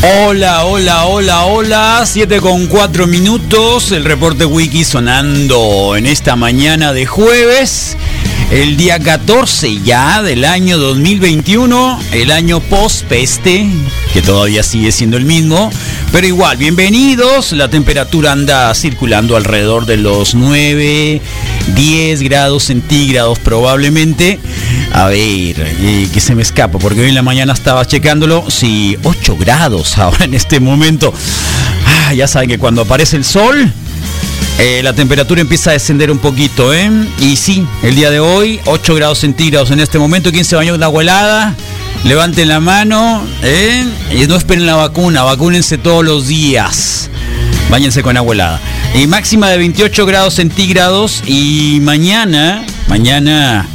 Hola, hola, hola, hola. 7 con 4 minutos. El reporte wiki sonando en esta mañana de jueves. El día 14 ya del año 2021. El año post-peste. Que todavía sigue siendo el mismo. Pero igual, bienvenidos. La temperatura anda circulando alrededor de los 9, 10 grados centígrados probablemente. A ver, eh, que se me escapa, porque hoy en la mañana estaba checándolo. Sí, 8 grados ahora en este momento. Ah, ya saben que cuando aparece el sol, eh, la temperatura empieza a descender un poquito, ¿eh? Y sí, el día de hoy, 8 grados centígrados en este momento. ¿Quién se bañó con agua helada? Levanten la mano, ¿eh? Y no esperen la vacuna, vacúnense todos los días. Báñense con agua helada. Y máxima de 28 grados centígrados. Y mañana, mañana,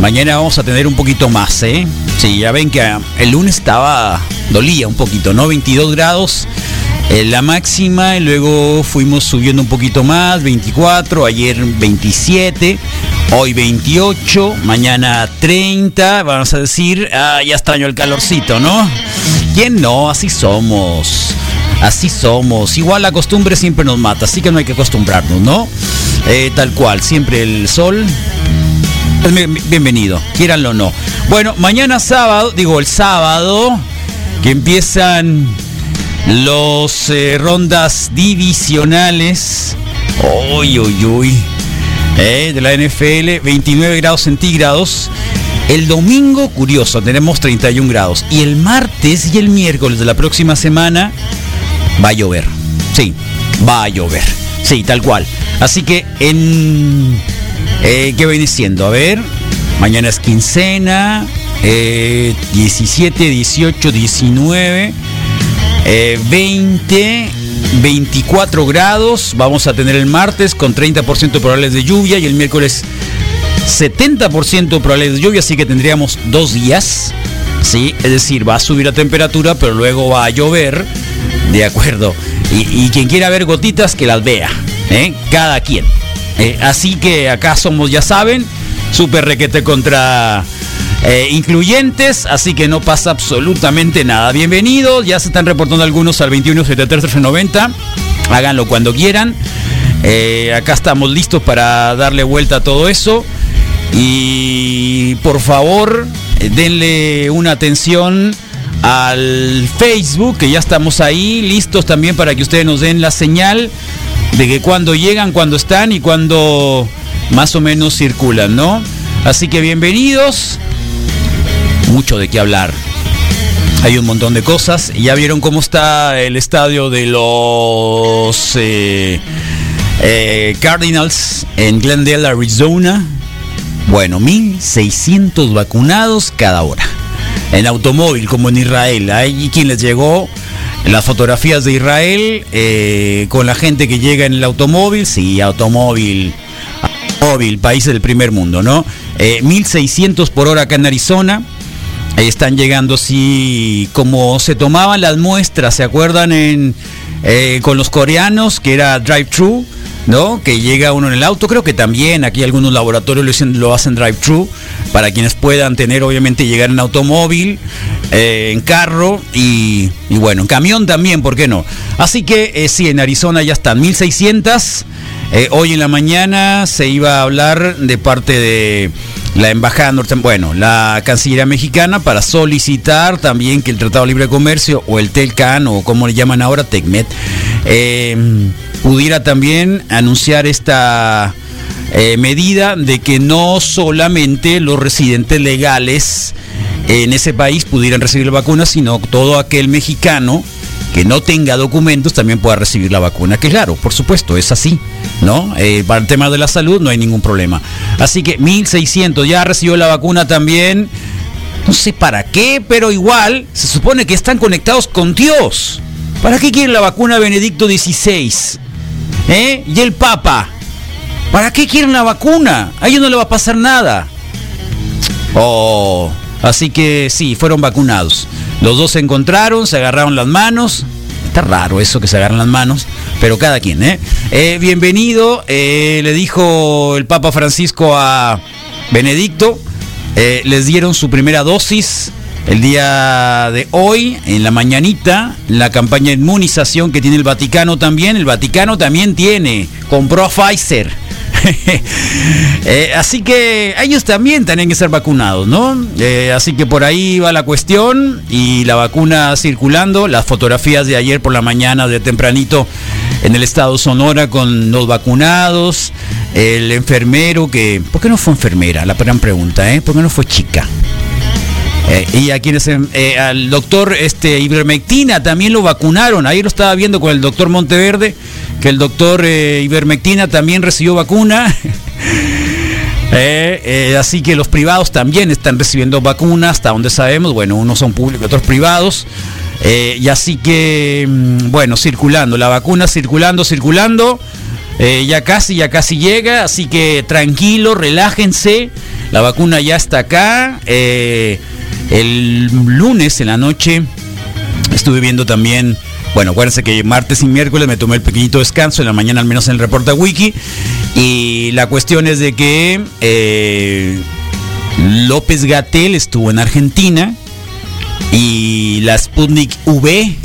mañana vamos a tener un poquito más, ¿eh? Sí, ya ven que el lunes estaba, dolía un poquito, ¿no? 22 grados eh, la máxima y luego fuimos subiendo un poquito más, 24, ayer 27, hoy 28, mañana 30, vamos a decir, ah, ya extraño el calorcito, ¿no? ¿Quién no? Así somos. Así somos. Igual la costumbre siempre nos mata, así que no hay que acostumbrarnos, ¿no? Eh, tal cual, siempre el sol. Bienvenido, quieranlo o no. Bueno, mañana sábado, digo el sábado, que empiezan los eh, rondas divisionales. Uy, uy, uy. Eh, de la NFL, 29 grados centígrados. El domingo, curioso, tenemos 31 grados. Y el martes y el miércoles de la próxima semana va a llover. Sí, va a llover. Sí, tal cual. Así que en... eh, ¿Qué viene siendo? A ver, mañana es quincena. eh, 17, 18, 19. Eh, 20, 24 grados. Vamos a tener el martes con 30% de probabilidades de lluvia y el miércoles 70% de probabilidades de lluvia, así que tendríamos dos días. Sí, es decir, va a subir la temperatura, pero luego va a llover. De acuerdo. Y, y quien quiera ver gotitas, que las vea. ¿eh? Cada quien. Eh, así que acá somos, ya saben, super requete contra eh, incluyentes, así que no pasa absolutamente nada. Bienvenidos, ya se están reportando algunos al 21 73 90. Háganlo cuando quieran. Eh, acá estamos listos para darle vuelta a todo eso. Y por favor, denle una atención al Facebook, que ya estamos ahí, listos también para que ustedes nos den la señal de que cuando llegan, cuando están y cuando más o menos circulan, ¿no? Así que bienvenidos. Mucho de qué hablar. Hay un montón de cosas. Ya vieron cómo está el estadio de los eh, eh, Cardinals en Glendale, Arizona. Bueno, 1.600 vacunados cada hora. En automóvil, como en Israel. Hay quien les llegó las fotografías de Israel eh, con la gente que llega en el automóvil. Sí, automóvil. Automóvil, país del primer mundo, ¿no? Eh, 1.600 por hora acá en Arizona. Están llegando, sí, como se tomaban las muestras, ¿se acuerdan? En, eh, con los coreanos, que era drive-thru, ¿no? Que llega uno en el auto, creo que también aquí algunos laboratorios lo, hacen- lo hacen drive-thru, para quienes puedan tener, obviamente, llegar en automóvil, eh, en carro y, bueno, en camión también, ¿por qué no? Así que eh, sí, en Arizona ya están 1600. Eh, hoy en la mañana se iba a hablar de parte de la embajada norte, bueno, la Cancillería mexicana para solicitar también que el Tratado de Libre Comercio o el TELCAN o como le llaman ahora TECMET eh, pudiera también anunciar esta medida de que no solamente los residentes legales en ese país pudieran recibir la vacuna, sino todo aquel mexicano que no tenga documentos también pueda recibir la vacuna. Que claro, por supuesto, es así, ¿no? Eh, para el tema de la salud no hay ningún problema. Así que 1600 ya recibió la vacuna también. No sé para qué, pero igual se supone que están conectados con Dios. ¿Para qué quieren la vacuna Benedicto XVI? ¿Eh? Y el Papa. ¿Para qué quieren la vacuna? A ellos no le va a pasar nada. Oh, así que sí, fueron vacunados. Los dos se encontraron, se agarraron las manos. Está raro eso que se agarran las manos, pero cada quien, ¿eh? eh bienvenido, eh, le dijo el Papa Francisco a Benedicto. Eh, les dieron su primera dosis el día de hoy, en la mañanita, la campaña de inmunización que tiene el Vaticano también. El Vaticano también tiene, compró a Pfizer. eh, así que ellos también tienen que ser vacunados, ¿no? Eh, así que por ahí va la cuestión y la vacuna circulando. Las fotografías de ayer por la mañana, de tempranito, en el estado Sonora con los vacunados. El enfermero que... ¿Por qué no fue enfermera? La gran pregunta, ¿eh? ¿Por qué no fue chica? Eh, y a quienes eh, al doctor este Ivermectina también lo vacunaron. Ahí lo estaba viendo con el doctor Monteverde, que el doctor eh, Ivermectina también recibió vacuna. así que los privados también están recibiendo vacuna, hasta donde sabemos. Bueno, unos son públicos, otros privados. y así que, mm, bueno, circulando, la vacuna circulando, circulando. ya casi, ya casi llega, así que tranquilo, relájense. La vacuna ya está acá. El lunes en la noche estuve viendo también, bueno, acuérdense que martes y miércoles me tomé el pequeñito descanso, en la mañana al menos en el reporte wiki. Y la cuestión es de que eh, López Gatel estuvo en Argentina y la Sputnik V,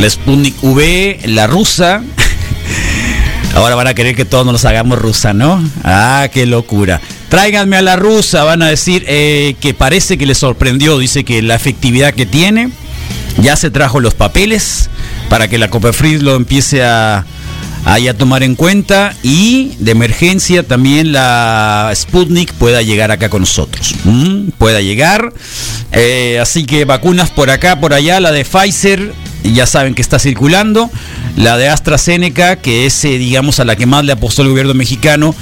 la Sputnik V, la rusa, Ahora van a querer que todos nos hagamos rusa, ¿no? Ah, qué locura. Tráiganme a la rusa, van a decir eh, que parece que les sorprendió, dice que la efectividad que tiene, ya se trajo los papeles para que la Copefrid lo empiece a, a tomar en cuenta y de emergencia también la Sputnik pueda llegar acá con nosotros. Pueda llegar. Eh, así que vacunas por acá, por allá, la de Pfizer ya saben que está circulando. La de AstraZeneca, que es, eh, digamos, a la que más le apostó el gobierno mexicano,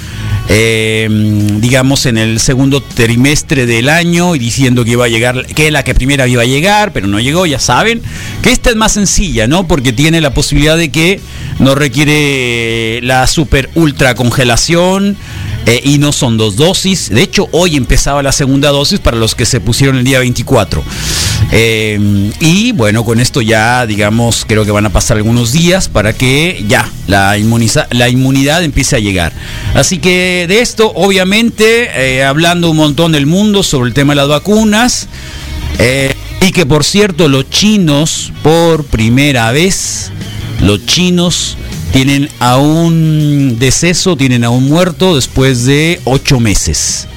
eh, digamos, en el segundo trimestre del año y diciendo que iba a llegar, que la que primera iba a llegar, pero no llegó, ya saben. Que esta es más sencilla, ¿no? Porque tiene la posibilidad de que no requiere la super ultra congelación. Eh, y no son dos dosis. De hecho, hoy empezaba la segunda dosis para los que se pusieron el día 24. Eh, y bueno, con esto ya, digamos, creo que van a pasar algunos días para que ya la, la inmunidad empiece a llegar. Así que de esto, obviamente, eh, hablando un montón del mundo sobre el tema de las vacunas. y que por cierto, los chinos, por primera vez, los chinos tienen a un deceso, tienen a un muerto después de ocho meses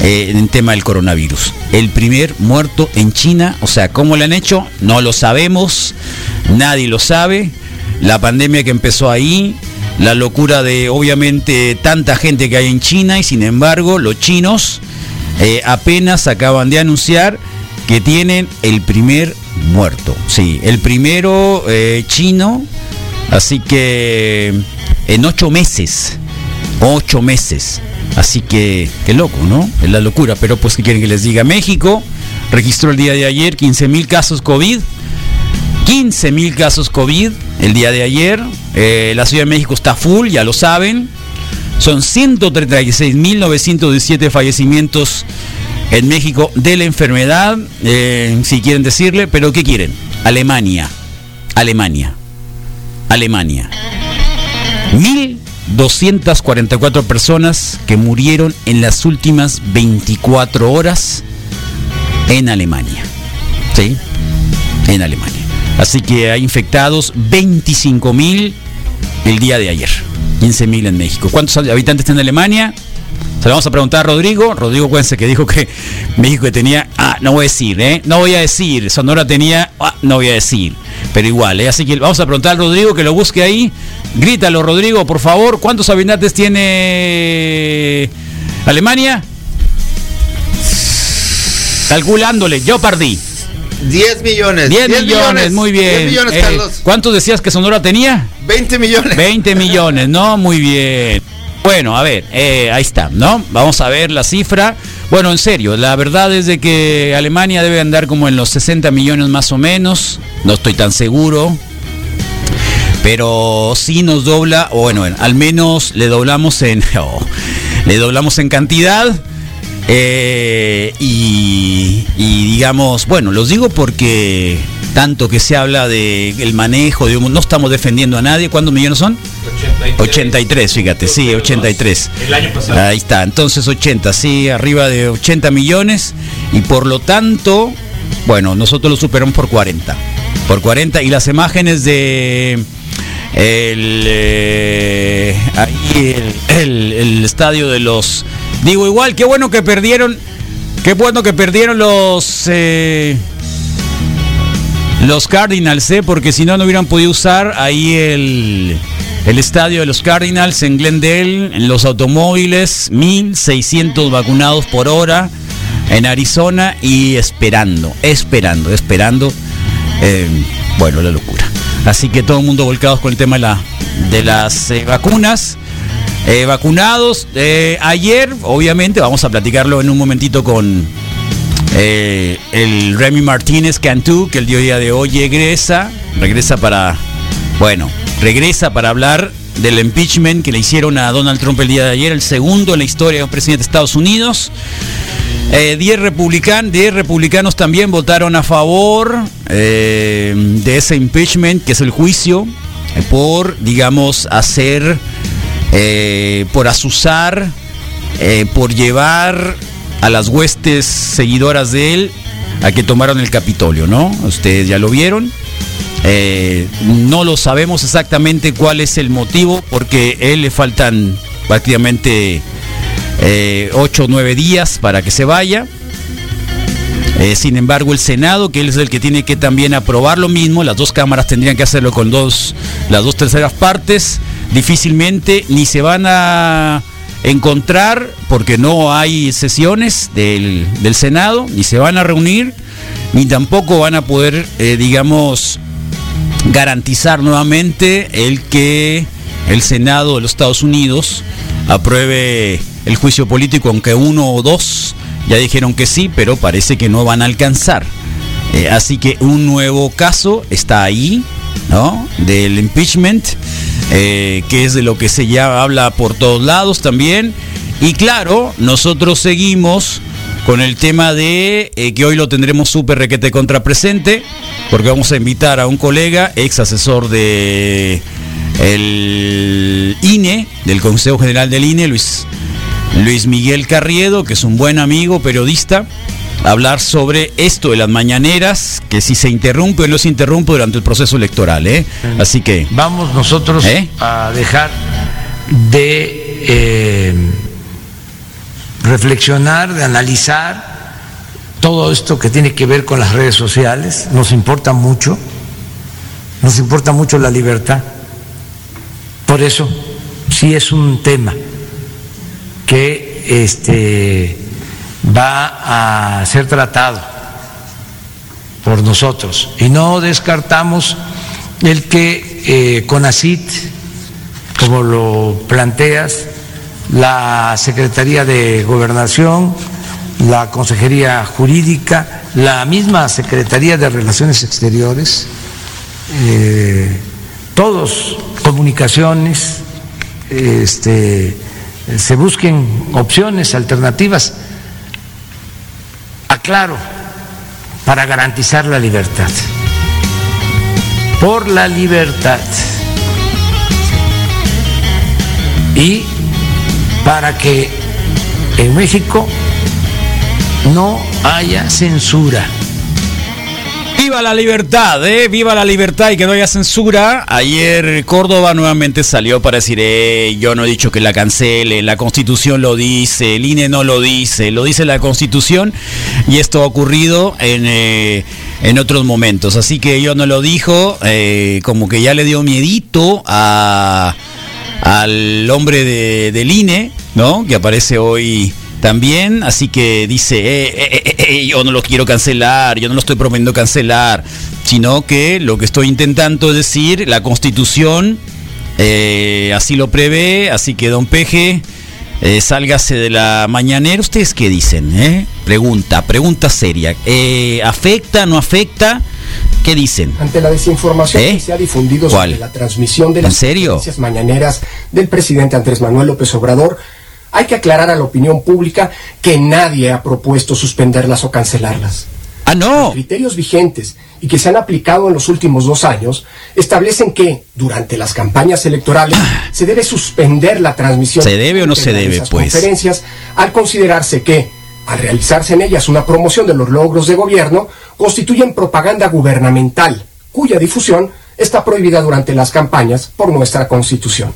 eh, en tema del coronavirus. El primer muerto en China, o sea, ¿cómo lo han hecho? No lo sabemos, nadie lo sabe. La pandemia que empezó ahí, la locura de obviamente tanta gente que hay en China y sin embargo los chinos eh, apenas acaban de anunciar que tienen el primer muerto. Sí, el primero eh, chino Así que en ocho meses, ocho meses. Así que, qué loco, ¿no? Es la locura. Pero pues, ¿qué quieren que les diga? México registró el día de ayer 15 mil casos COVID. 15 mil casos COVID el día de ayer. Eh, la Ciudad de México está full, ya lo saben. Son 136.917 fallecimientos en México de la enfermedad, eh, si quieren decirle, pero ¿qué quieren? Alemania. Alemania. Alemania. 244 personas que murieron en las últimas 24 horas en Alemania. ¿Sí? En Alemania. Así que hay infectados 25 mil el día de ayer. 15 mil en México. ¿Cuántos habitantes tiene Alemania? Se lo vamos a preguntar a Rodrigo. Rodrigo, cuéntense que dijo que México tenía. Ah, no voy a decir, ¿eh? No voy a decir. Sonora tenía. Ah, no voy a decir. Pero igual, ¿eh? Así que vamos a preguntar a Rodrigo que lo busque ahí. Grítalo, Rodrigo, por favor. ¿Cuántos habitantes tiene Alemania? Calculándole, yo perdí. 10 millones. 10, millones, muy bien. 10 millones, Eh, Carlos. ¿Cuántos decías que Sonora tenía? 20 millones. 20 millones, ¿no? Muy bien. Bueno, a ver, eh, ahí está, ¿no? Vamos a ver la cifra. Bueno, en serio, la verdad es de que Alemania debe andar como en los 60 millones más o menos. No estoy tan seguro. Pero sí nos dobla, o bueno, al menos le doblamos en. oh, le doblamos en cantidad. Eh, y, y digamos, bueno, los digo porque tanto que se habla de el manejo, de un- no estamos defendiendo a nadie. ¿Cuántos millones son? 83, fíjate, sí, 83. El año pasado. Ahí está, entonces 80, sí, arriba de 80 millones y por lo tanto, bueno, nosotros lo superamos por 40. Por 40 y las imágenes de el, eh, ahí el, el- el estadio de los digo igual, qué bueno que perdieron qué bueno que perdieron los eh, los Cardinals, ¿eh? porque si no, no hubieran podido usar ahí el, el estadio de los Cardinals en Glendale, en los automóviles, 1600 vacunados por hora en Arizona y esperando, esperando, esperando. eh, bueno, la locura. Así que todo el mundo volcados con el tema de, la, de las eh, vacunas. Eh, vacunados. eh, ayer, obviamente, vamos a platicarlo en un momentito con, eh, el Remy Martínez Cantú, que el día de hoy regresa, regresa para, bueno, regresa para hablar del impeachment que le hicieron a Donald Trump el día de ayer, el segundo en la historia de un presidente de Estados Unidos. Eh, 10 republican, 10 republicanos también votaron a favor eh, de ese impeachment, que es el juicio, eh, por, digamos, hacer, eh, por asusar, eh, por llevar a las huestes seguidoras de él a que tomaron el Capitolio, ¿no? Ustedes ya lo vieron. Eh, no lo sabemos exactamente cuál es el motivo, porque a él le faltan prácticamente 8 o 9 días para que se vaya. Eh, sin embargo, el Senado, que él es el que tiene que también aprobar lo mismo, las dos cámaras tendrían que hacerlo con dos, las dos terceras partes, difícilmente ni se van a encontrar porque no hay sesiones del, del Senado, ni se van a reunir, ni tampoco van a poder, eh, digamos, garantizar nuevamente el que el Senado de los Estados Unidos apruebe el juicio político, aunque uno o dos ya dijeron que sí, pero parece que no van a alcanzar. Eh, así que un nuevo caso está ahí, ¿no? Del impeachment, eh, que es de lo que se ya habla por todos lados también. Y claro, nosotros seguimos con el tema de eh, que hoy lo tendremos súper requete contrapresente, porque vamos a invitar a un colega, ex asesor de el INE, del Consejo General del INE, Luis, Luis Miguel Carriedo, que es un buen amigo, periodista, hablar sobre esto de las mañaneras, que si se interrumpe o no se interrumpe durante el proceso electoral, ¿eh? Así que Vamos nosotros ¿Eh? a dejar de eh, reflexionar, de analizar todo esto que tiene que ver con las redes sociales. Nos importa mucho, nos importa mucho la libertad. Por eso, sí es un tema que este, va a ser tratado por nosotros. Y no descartamos el que eh, CONACIT, como lo planteas, la Secretaría de Gobernación, la Consejería Jurídica, la misma Secretaría de Relaciones Exteriores, eh, todos comunicaciones, este, se busquen opciones alternativas, aclaro, para garantizar la libertad, por la libertad. y para que en México no haya censura. Viva la libertad, ¿eh? Viva la libertad y que no haya censura. Ayer Córdoba nuevamente salió para decir, eh, yo no he dicho que la cancele, la constitución lo dice, el INE no lo dice, lo dice la constitución y esto ha ocurrido en, eh, en otros momentos. Así que yo no lo dijo, eh, como que ya le dio miedito a, al hombre de, del INE, ¿no? Que aparece hoy también, así que dice, eh, eh, eh, eh, yo no lo quiero cancelar, yo no lo estoy prometiendo cancelar, sino que lo que estoy intentando es decir, la constitución eh, así lo prevé, así que don Peje, eh, sálgase de la mañanera, ¿ustedes qué dicen? eh? Pregunta, pregunta seria, Eh, ¿afecta, no afecta? ¿Qué dicen? Ante la desinformación ¿Eh? que se ha difundido ¿Cuál? sobre la transmisión de ¿En las conferencias mañaneras del presidente Andrés Manuel López Obrador, hay que aclarar a la opinión pública que nadie ha propuesto suspenderlas o cancelarlas. Ah, no. Los criterios vigentes y que se han aplicado en los últimos dos años establecen que durante las campañas electorales se debe suspender la transmisión. ¿Se debe o no se de debe, esas pues? conferencias al considerarse que al realizarse en ellas una promoción de los logros de gobierno constituyen propaganda gubernamental cuya difusión está prohibida durante las campañas por nuestra Constitución.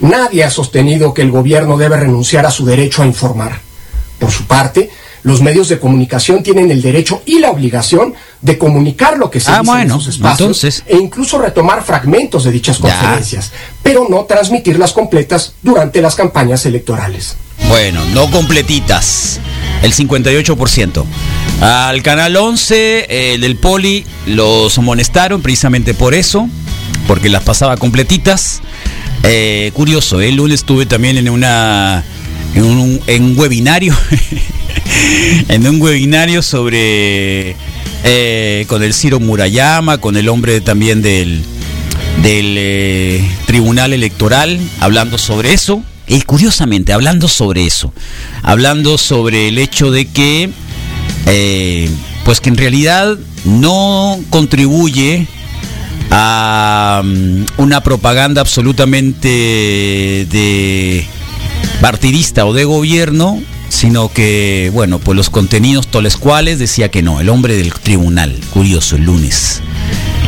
Nadie ha sostenido que el gobierno debe renunciar a su derecho a informar. Por su parte, los medios de comunicación tienen el derecho y la obligación de comunicar lo que se Ah, dice bueno, en sus espacios entonces- e incluso retomar fragmentos de dichas Ya. conferencias, pero no transmitirlas completas durante las campañas electorales. Bueno, no completitas. El 58%. Al canal 11 eh, del Poli los amonestaron precisamente por eso, porque las pasaba completitas. Eh, curioso, el lunes estuve también en una en un, en un webinario, en un webinario sobre eh, con el Ciro Murayama, con el hombre también del del eh, Tribunal Electoral, hablando sobre eso. Y curiosamente, hablando sobre eso, hablando sobre el hecho de que, eh, pues que en realidad no contribuye a mm, una propaganda absolutamente de partidista o de gobierno, sino que, bueno, pues los contenidos toles cuales decía que no, el hombre del tribunal, curioso, lunes.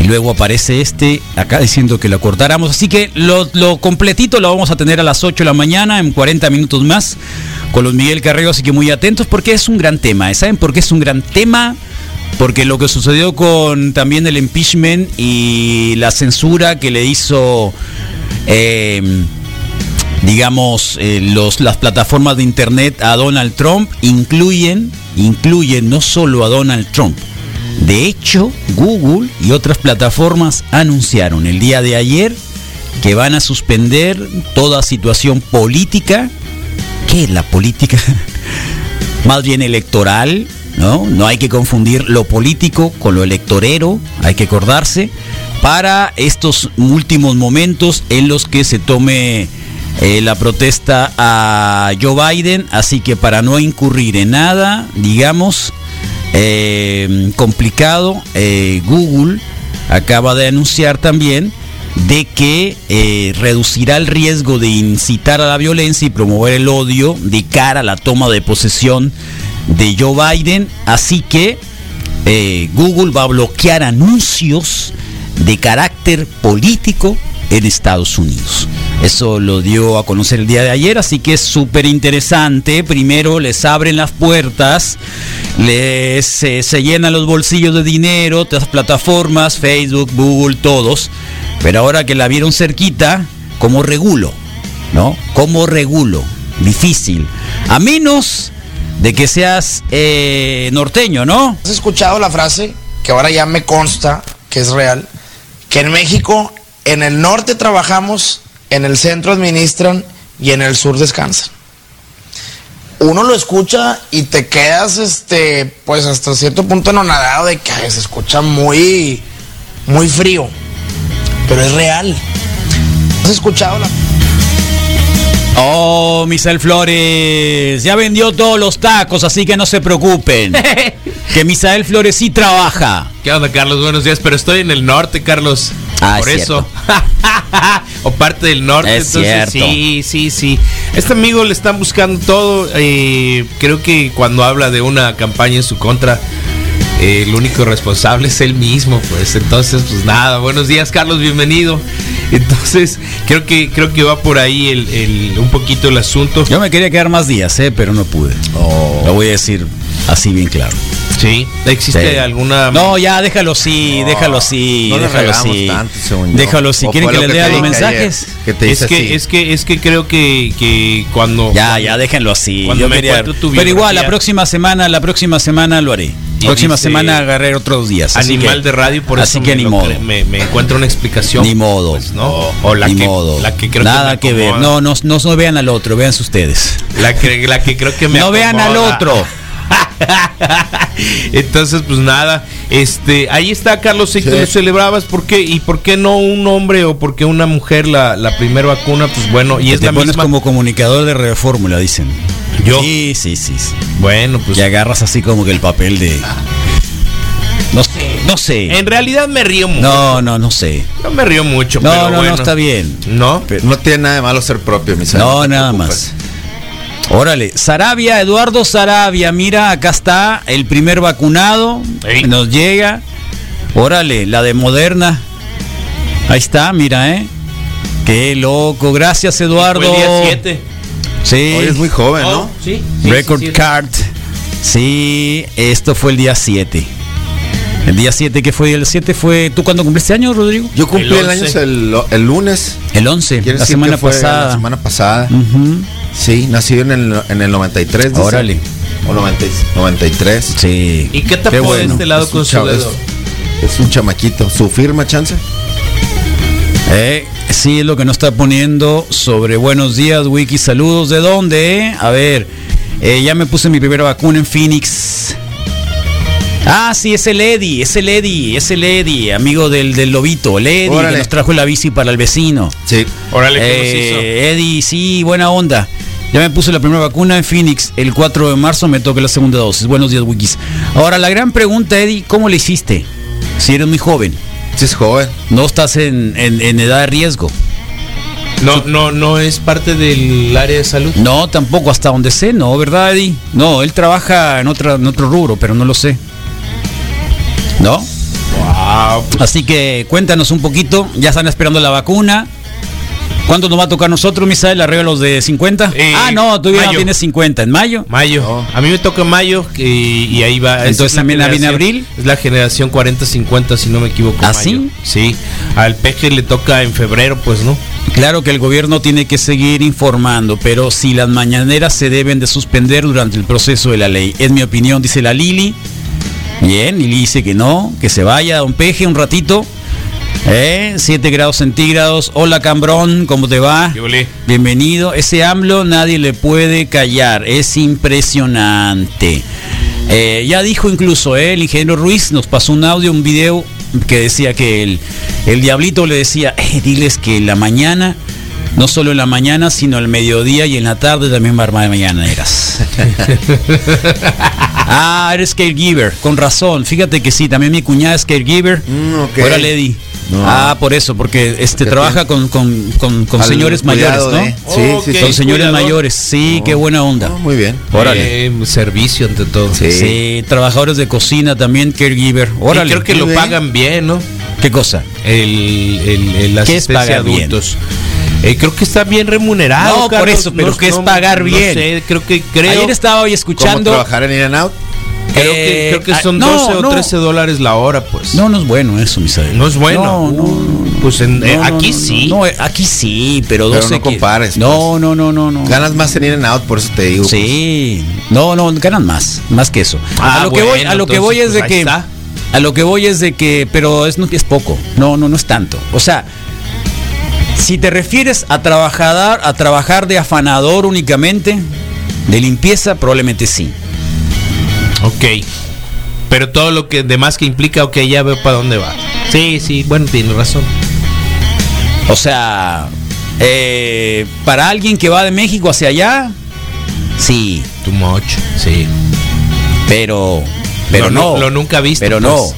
Y luego aparece este acá diciendo que lo cortáramos. Así que lo, completito lo vamos a tener a las 8 de la mañana, en 40 minutos más, con los Miguel Carrero. Así que muy atentos porque es un gran tema. ¿Saben por qué es un gran tema? Porque lo que sucedió con también el impeachment y la censura que le hizo, eh, digamos, los, las plataformas de internet a Donald Trump incluyen, incluyen no solo a Donald Trump. De hecho, Google y otras plataformas anunciaron el día de ayer que van a suspender toda situación política. ¿Qué es la política? Más bien electoral, ¿no? No hay que confundir lo político con lo electorero, hay que acordarse, para estos últimos momentos en los que se tome eh, la protesta a Joe Biden, así que para no incurrir en nada, digamos, eh, complicado, eh, Google acaba de anunciar también de que reducirá el riesgo de incitar a la violencia y promover el odio de cara a la toma de posesión de Joe Biden. Así que eh, Google va a bloquear anuncios de carácter político en Estados Unidos. Eso lo dio a conocer el día de ayer, así que es súper interesante. Primero les abren las puertas, les eh, se llenan los bolsillos de dinero, las plataformas, Facebook, Google, todos. Pero ahora que la vieron cerquita, ¿cómo regulo? ¿No? ¿Cómo regulo? Difícil. A menos de que seas eh, norteño, ¿no? ¿Has escuchado la frase, que ahora ya me consta que es real, que en México, en el norte trabajamos, en el centro administran y en el sur descansan? Uno lo escucha y te quedas, este, pues hasta cierto punto anonadado de que se escucha muy, muy frío, pero es real. ¿Has escuchado la... Oh, Misael Flores, ya vendió todos los tacos, así que no se preocupen. que Misael Flores sí trabaja. ¿Qué onda, Carlos? Buenos días, pero estoy en el norte, Carlos. Ah, Por es eso. o parte del norte. Es entonces, cierto. sí, sí, sí. Este amigo le están buscando todo. eh, creo que cuando habla de una campaña en su contra, eh, el único responsable es él mismo. Pues entonces, pues nada. Buenos días, Carlos, bienvenido. Entonces, creo que creo que va por ahí el, el- un poquito el asunto. Yo me quería quedar más días, eh, pero no pude. Lo voy a decir así bien claro. Sí. ¿Existe Sí. alguna No, ya déjalo así, déjalo así, no le déjalo así. tanto. Déjalo así. O ¿Quieren que que lea los mensajes? que te es que así. es que es que creo que, que cuando Ya, ya, déjenlo así. cuando Yo me quería- tu pero igual, la próxima semana, la próxima semana lo haré. Próxima dice, semana agarré otros días. así animal que- de radio por así eso que me, ni modo. me, me encuentro una explicación Ni modo. pues, ¿no? o la Ni que modo. la que creo Nada que, ver. No, no, no, no vean al otro, véanse ustedes. la que la que creo que me no vean al otro. Entonces, pues nada, este, ahí está Carlos, si tú Sí. lo celebrabas, ¿por qué? ¿Y por qué no un hombre o por qué una mujer la, la primera vacuna? Pues bueno, y Y es te la pones misma. como comunicador de Reformula, dicen. ¿Yo? Sí, sí, sí. sí. Bueno, pues Y agarras así como que el papel de. No sé, no sé. en realidad me río mucho. No, no, no sé. No me río mucho, No, pero no, no, está bien. ¿No? No tiene nada de malo ser propio, mis No, te nada más. Órale, Sarabia, Eduardo Sarabia, mira, acá está el primer vacunado, nos llega. Órale, la de Moderna. Ahí está, mira, ¿eh? Qué loco, gracias Eduardo. Fue el día 7. Sí. Hoy es muy joven, Oh, ¿no? sí. sí, Record sí, sí. card. Sí, esto fue el día 7. El día 7, ¿qué fue? El 7 fue. ¿Tú cuándo cumpliste años, Rodrigo? Yo cumplí El el, año 11. el, el lunes. El 11, Quiere la semana pasada. La semana pasada. Sí, nací en el, en el 93. dice. Órale. O 90 93. Sí. ¿Y qué tapó Qué de bueno. este lado Es con su dedo? Es, es un chamaquito. ¿Su firma, chance? Eh, sí, es lo que nos está poniendo sobre buenos días, Wiki. Saludos. ¿De dónde? eh? A ver, eh, ya me puse mi primera vacuna en Phoenix. Ah, sí, es el Eddie, es el Eddie, es el Eddie, amigo del, del lobito, el Eddie Órale. que nos trajo la bici para el vecino. Sí. Órale, ¿qué nos hizo? Eh, Eddie, sí, buena onda. Ya me puse la primera vacuna en Phoenix. El 4 de marzo me toca la segunda dosis. Buenos días, Wikis. Ahora, la gran pregunta, Eddie, ¿cómo le hiciste? Si eres muy joven, Sí, es joven. no estás en, en- en edad de riesgo. No, no, no es parte del área de salud. No, tampoco, hasta donde sé, no, ¿verdad, Eddie? No, él trabaja en, otra, en otro rubro, pero no lo sé. ¿No? Wow, pues, Así que cuéntanos un poquito. Ya están esperando la vacuna. ¿Cuánto nos va a tocar a nosotros, Misael? ¿Arriba de los de 50? Eh, ah, no, no mayo. tienes 50. ¿En mayo? mayo. A mí me toca mayo y, y ahí va. Entonces es la también viene generación- abril. Es la generación 40-50, si no me equivoco. ¿Ah, mayo. sí? Sí. Al peje le toca en febrero, pues, ¿no? Claro que el gobierno tiene que seguir informando, pero si las mañaneras se deben de suspender durante el proceso de la ley. Es mi opinión, dice la Lili. Bien, Lili dice que no, que se vaya Don Peje un ratito. ¿Eh? 7 grados centígrados. Hola Cambrón, ¿cómo te va? Bienvenido. Ese AMLO nadie le puede callar. Es impresionante. Eh, ya dijo incluso eh, el ingeniero Ruiz, nos pasó un audio, un video que decía que el, el diablito le decía, "Eh, diles que en la mañana, no solo en la mañana, sino al mediodía y en la tarde también va a armar mañaneras. ah, eres caregiver, con razón. Fíjate que sí, también mi cuñada es caregiver. Mm, ok. Órale, Eddie. No. Ah, por eso, porque este ¿Qué trabaja con, con, con- con señores mayores, cuidado ¿no? de- Sí, sí, sí. Con señores cuidador. mayores, sí, qué buena onda. Oh, muy bien. Órale. Eh, servicio ante todo. Sí. Sí, trabajadores de cocina también, caregiver. Y Órale. creo que lo pagan bien, ¿no? ¿Qué cosa? El, el, el ¿Qué es asistencia pagar a bien? adultos. Eh, creo que está bien remunerado. No, por Carlos. eso, pero ¿qué es pagar bien? No sé, creo que creo. Ayer estaba hoy ¿Cómo escuchando. trabajar en In and Out? Creo, Eh, que, creo que ah, son no, 12 no. o 13 dólares la hora, pues. No, no es bueno eso, Misael. No es bueno. No, no, Pues en- eh, no, no, aquí no, sí. No, eh, aquí sí, pero, Pero 12 no que- compares, No, no, no, no, no. Ganas más en In and Out, por eso te digo. Sí, no, no, ganan más, más que eso. Ah, a lo que voy, a lo que voy es pues de ahí que, está. a lo que voy es de que, pero es no es poco, no, no, no es tanto. O sea, si te refieres a trabajar, a trabajar de afanador únicamente, de limpieza, probablemente sí. Ok. Pero todo lo que demás que implica, ok, ya veo para dónde va. Sí, sí, bueno, tienes razón. O sea, eh, para alguien que va de México hacia allá, sí, Too much. Sí. pero, pero Lo no, lo nunca visto, pero no. pues.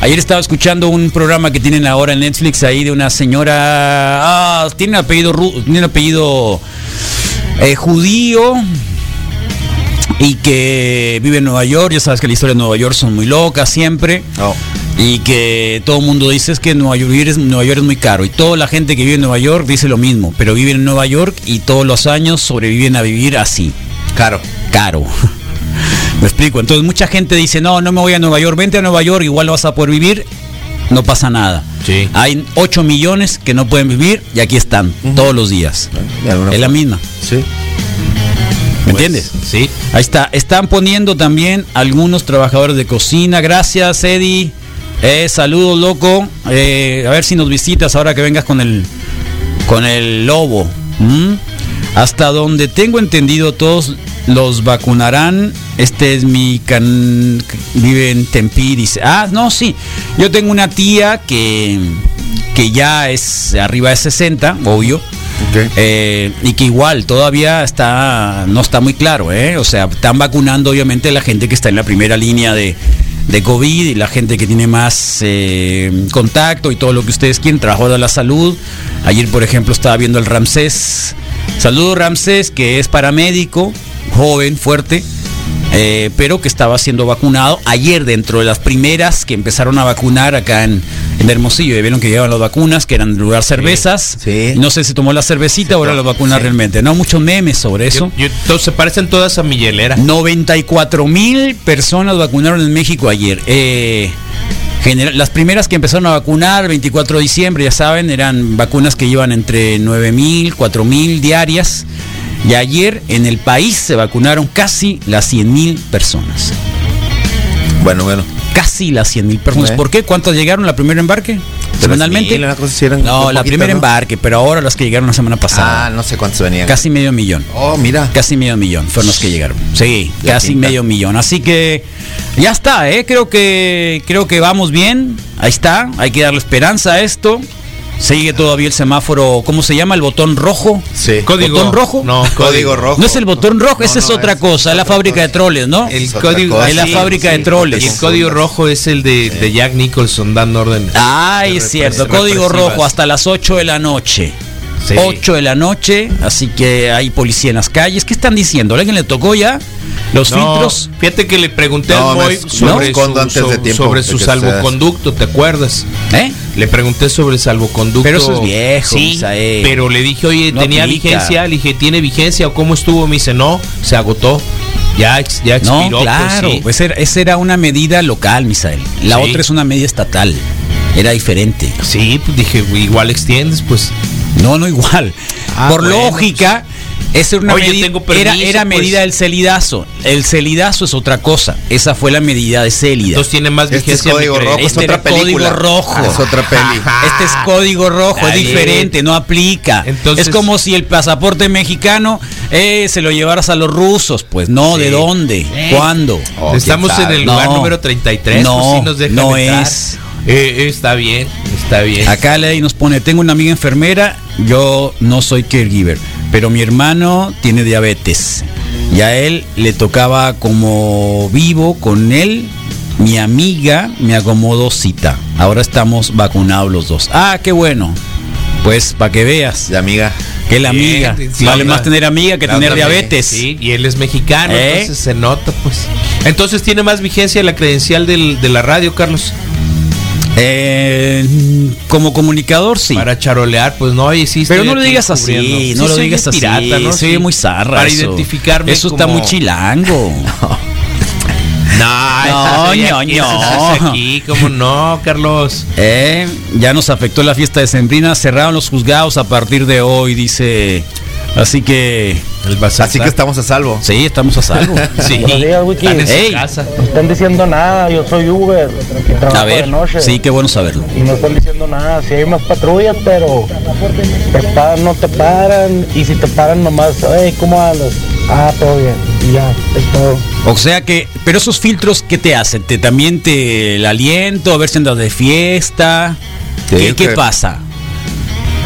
Ayer estaba escuchando un programa que tienen ahora en Netflix ahí de una señora. Ah, tiene un apellido, tiene un apellido eh, judío y que vive en Nueva York. Ya sabes que las historias de Nueva York son muy locas siempre. No. Y que todo el mundo dice es que Nueva York, vivir es, Nueva York es muy caro. Y toda la gente que vive en Nueva York dice lo mismo. Pero viven en Nueva York y todos los años sobreviven a vivir así. Caro. Caro. Me explico. Entonces mucha gente dice, no, no me voy a Nueva York. Vente a Nueva York, igual lo vas a poder vivir. No pasa nada. Sí. Hay 8 millones que no pueden vivir y aquí están todos los días. Es la misma. Sí. ¿Me Pues, entiendes? Sí. Ahí está. Están poniendo también algunos trabajadores de cocina. Gracias, Eddie. Eh, saludos, loco. Eh, a ver si nos visitas ahora que vengas con el con el lobo. ¿Mm? Hasta donde tengo entendido, todos los vacunarán. Este es mi can... vive en Tempi, dice. Ah, no, sí. Yo tengo una tía que, que ya es arriba de 60, obvio. Eh, y que igual todavía está no está muy claro, ¿eh? O sea, están vacunando obviamente la gente que está en la primera línea de, de COVID y la gente que tiene más eh, contacto y todo lo que ustedes quieren, trabajo de la salud. Ayer, por ejemplo, estaba viendo el Ramsés. Saludo Ramsés, que es paramédico, joven, fuerte. pero que estaba siendo vacunado ayer dentro de las primeras que empezaron a vacunar acá en, en Hermosillo. Y vieron que llevaban las vacunas, que eran de lugar cervezas. Sí. No sé si tomó la cervecita o ahora la vacuna sí. realmente. No, muchos memes sobre eso. Yo- yo- parecen todas a mi hielera. 94 mil personas vacunaron en México ayer. Eh, general- las primeras que empezaron a vacunar, 24 de diciembre, ya saben, eran vacunas que iban entre 9 mil, 4 mil diarias. Y ayer en el país se vacunaron casi las 100 mil personas. Bueno, bueno. Casi las 100 mil personas. ¿Por qué? ¿Cuántas llegaron la primera embarque? Semanalmente. 3,000, una cosa así eran No, la primera ¿no? embarque, pero ahora las que llegaron la semana Ah, pasada. no sé cuántos venían. Casi medio millón. Oh, mira. Casi medio millón fueron los que llegaron. Sí, casi pinta. medio millón. Así que ya está, ¿eh? Creo que creo que vamos bien. Ahí está. Hay que darle esperanza a esto. Sigue todavía el semáforo, ¿cómo se llama? El botón rojo. Sí. Código ¿Botón rojo? No, Código rojo. No es el botón rojo, No, esa es otra es- cosa, es la fábrica cosa. de troles, ¿no? El Es código. Es la fábrica de troles. Y el código rojo es el de, de Jack Nicholson dando orden. Ay, es cierto, código rojo hasta las 8 de la noche. Sí. 8 de la noche, así que hay policía en las calles. ¿Qué están diciendo? ¿A alguien le tocó ya los No, filtros? Fíjate que le pregunté No, al Moy sobre, su, antes de so- tiempo sobre su salvoconducto, ¿te acuerdas? ¿Eh? Le pregunté sobre el salvoconducto. Pero eso es viejo, Sí, Misael. pero le dije, oye, No ¿tenía aplica. vigencia? Le dije, ¿tiene vigencia o cómo estuvo? Me dice, no, se agotó. Ya, ex- ya expiró. No, pues, claro, sí. pues era- esa era una medida local, Misael. La Sí. otra es una medida estatal. Era diferente. Sí, pues dije, igual extiendes, pues. No, no igual. Ah, Por bueno, lógica, esa era una Oye, medida. tengo era, permiso, era pues. medida del celidazo. El celidazo es otra cosa. Esa fue la medida de Celida. Entonces tiene más Este es vigencia. código mi cre- rojo, es Este otra era código película. rojo. Es otra peli. Este es código rojo, es diferente, no aplica. Entonces- es como si el pasaporte mexicano eh, se lo llevaras a los rusos. Pues no, ¿de Sí. dónde? ¿Cuándo? Oh, Estamos en el lugar No. número 33. No, pues sí nos dejan no entrar. es. Eh, eh, está bien, está bien. Acá Ley nos pone, tengo una amiga enfermera, yo no soy caregiver, pero mi hermano tiene diabetes. Y a él le tocaba como vivo con él, mi amiga me acomodó cita. Ahora estamos vacunados los dos. Ah, qué bueno. Pues para que veas De amiga. que la Bien, amiga, sí, vale la- más tener amiga que La tener diabetes. Sí, y él es mexicano, ¿Eh? entonces se nota, pues. Entonces tiene más vigencia la credencial del- de la radio, Carlos. Eh, como comunicador sí. Para charolear, pues no, sí. Pero no lo digas así, no Sí, lo soy digas así. pirata, ¿no? Sí. muy zarra. Para eso. identificarme. Eso está muy chilango. No, No, no, aquí, ¿cómo no, Carlos? Eh, ya nos afectó la fiesta de Sembrina, cerraron los juzgados a partir de hoy, dice. Así que El. Así que estamos a salvo. sí, estamos a salvo. Sí, Buenos días, Wiki. están en su Ey. casa. No están diciendo nada, yo soy Uber, A ver, de noche. sí, qué bueno saberlo. Y no están diciendo nada, si hay más patrullas, pero te paran, no te paran, y si te paran nomás, hey, ¿cómo andas? Ah, todo bien, y ya, es todo. O sea que, pero esos filtros, ¿qué te hacen? ¿Te también te el aliento, a ver si andas de fiesta? Sí, ¿Qué, qué pasa?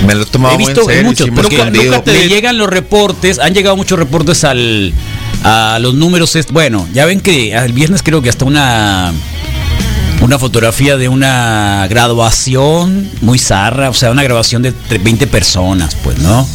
Me lo he tomado He muy visto en serio. muchos, sí escondido. nunca te llegan los reportes, han llegado muchos reportes al a los números. Bueno, ya ven que el viernes creo que hasta una una fotografía de una graduación muy zarra, o sea, una graduación de tre- 20 personas, pues, ¿no?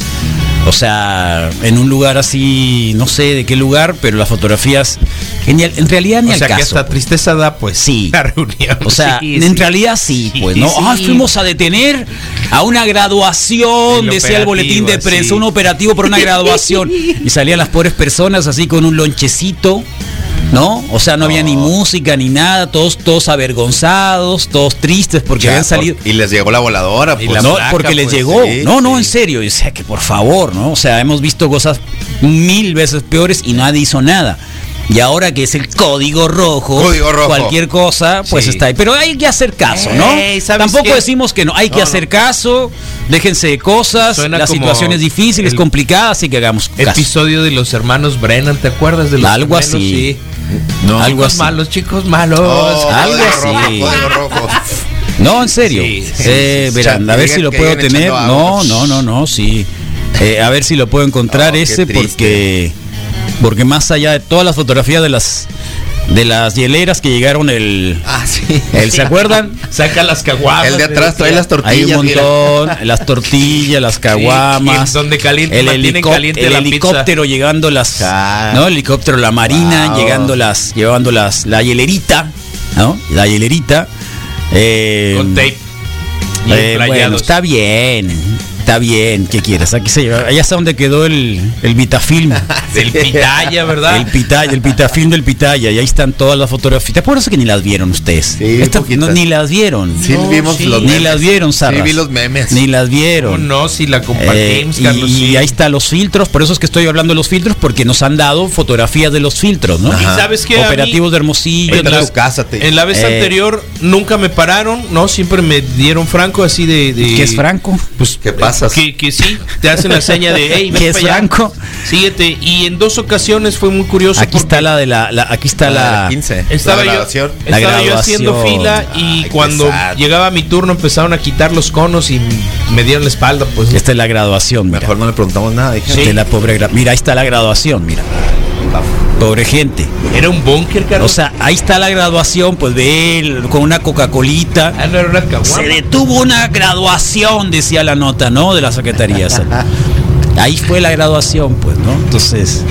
O sea, en un lugar así, no sé de qué lugar, pero las fotografías, al- en realidad ni O al sea que hasta tristeza da, pues. Sí. La reunión. O sea, Sí, en sí. realidad sí, pues, ¿no? sí. Ah, fuimos a detener a una graduación, El decía el boletín de prensa, un operativo por una graduación. y salían las pobres personas así con un lonchecito, ¿no? O sea, no había ni música ni nada, todos, todos avergonzados, todos tristes porque Ya, habían salido. por- y les llegó la voladora, pues. la no, placa, porque les pues, llegó. sí, no, no, sí. en serio. O sea, que por favor, ¿no? O sea, hemos visto cosas mil veces peores y nadie hizo nada. Y ahora que es el código rojo, Código rojo. cualquier cosa, pues Sí. está ahí. Pero hay que hacer caso, ¿no? Ey, ¿sabes Tampoco qué? decimos que no, hay que No, hacer no. caso, déjense de cosas, Suena las como situaciones difíciles, el- complicadas, así que hagamos caso. Episodio de los hermanos Brennan, ¿te acuerdas de los Algo gemelos? así. Sí. No. Algo así. malos, chicos malos. Oh, algo código así. rojo, código rojo. No, en serio. Sí, sí, Eh, sí. verán, a ver si lo puedo tener. No, no, no, no, sí. Eh, a ver si lo puedo encontrar Oh, ese triste. porque porque más allá de todas las fotografías de las de las hieleras que llegaron el Ah, sí. el ¿se acuerdan? Saca las caguamas. El de atrás trae las tortillas. Hay un mira. montón, las tortillas, las caguamas, y donde caliente- el, caliente el la helicóptero llegando las, Ah. no, el helicóptero la marina Wow. llegando las, llevando las, la hielerita, ¿no? La hielerita, eh, Con tape. Y eh, bueno, está bien, está bien. ¿Qué quieres? Aquí se lleva, allá está donde quedó el, el Vitafilm. Del pitaya, ¿verdad? El pitaya, el pitafilm del pitaya, y ahí están todas las fotografías. ¿Te acuerdas que ni las vieron ustedes? Sí, Esta- no, ni las vieron. Sí, vimos sí. los Ni memes. las vieron, Sarras. Sí, vi los memes. Ni las ¿Cómo vieron. no? Si la Eh, compartimos, y, Carlos. y sí. ahí están los filtros, por eso es que estoy hablando de los filtros, porque nos han dado fotografías de los filtros, ¿no? Ajá. ¿Y sabes qué? Mí- Operativos de Hermosillo. Vete a entonces- tu casa, te- En la vez Eh, anterior nunca me pararon, no, siempre me dieron franco así de... de- ¿Qué es Franco? Pues, ¿Qué pasas? Que, que sí, te hacen la seña de, hey, ¿Qué es Franco? Síguete. Y en dos ocasiones fue muy curioso. Aquí está la de la, la- aquí está la, 15. Estaba La yo, grabación. La estaba yo haciendo fila y Ay, cuando llegaba mi turno empezaron a quitar los conos y me dieron la espalda, pues. esta es la graduación, mira. Mejor no le preguntamos nada. dije. De la pobre gra- Mira, ahí está la graduación, mira. Pobre gente. Era un búnker, O Carlos. sea, ahí está la graduación, pues ve él con una Coca-Colita. Ah, no era una caguama. Se detuvo una graduación, decía la nota, ¿no? De la Secretaría. de. Ahí fue la graduación, pues, ¿no? Entonces,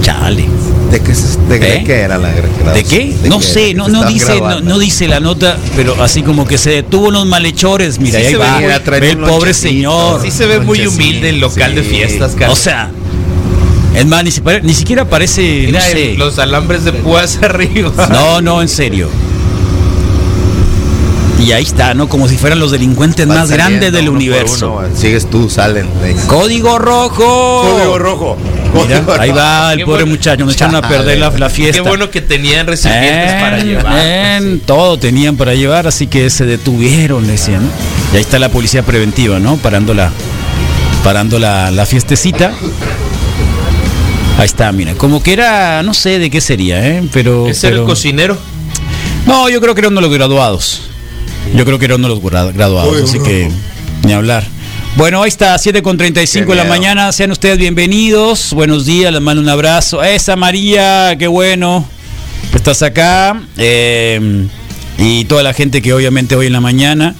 chale. ¿De qué, de, de ¿Eh? qué era la grabación? ¿De qué? No sé, no, no dice, no, no dice la nota, pero así como que se detuvo unos malhechores, mira, Sí ahí va, ve el pobre señor. Sí se ve muy humilde el local de fiestas, Carlos. O sea, es más, ni, si pare- ni siquiera parece, Mira no sé. el- los alambres de púas arriba. No, no, en serio. Y ahí está, ¿no? Como si fueran los delincuentes Van más grandes del universo. uno, sigues tú, salen. Código rojo. Código rojo. Mira, ahí va el Qué pobre bueno. muchacho, nos echaron a perder la, la fiesta. Qué bueno que tenían recipientes para llevar. en todo tenían para llevar, así que se detuvieron, decían. ¿no? Y ahí está la policía preventiva, ¿no? Parando la, parando la, la fiestecita. Ahí está, mira, como que era, no sé de qué sería, ¿eh? Pero, era el cocinero. no, yo creo que era uno de los graduados. Yo creo que era uno de los gra- graduados, así que ni hablar. Bueno, ahí está, 7 con 35 de la mañana. Sean ustedes bienvenidos. Buenos días, les mando un abrazo. Esa María, qué bueno. que Estás acá. Eh, y toda la gente que obviamente hoy en la mañana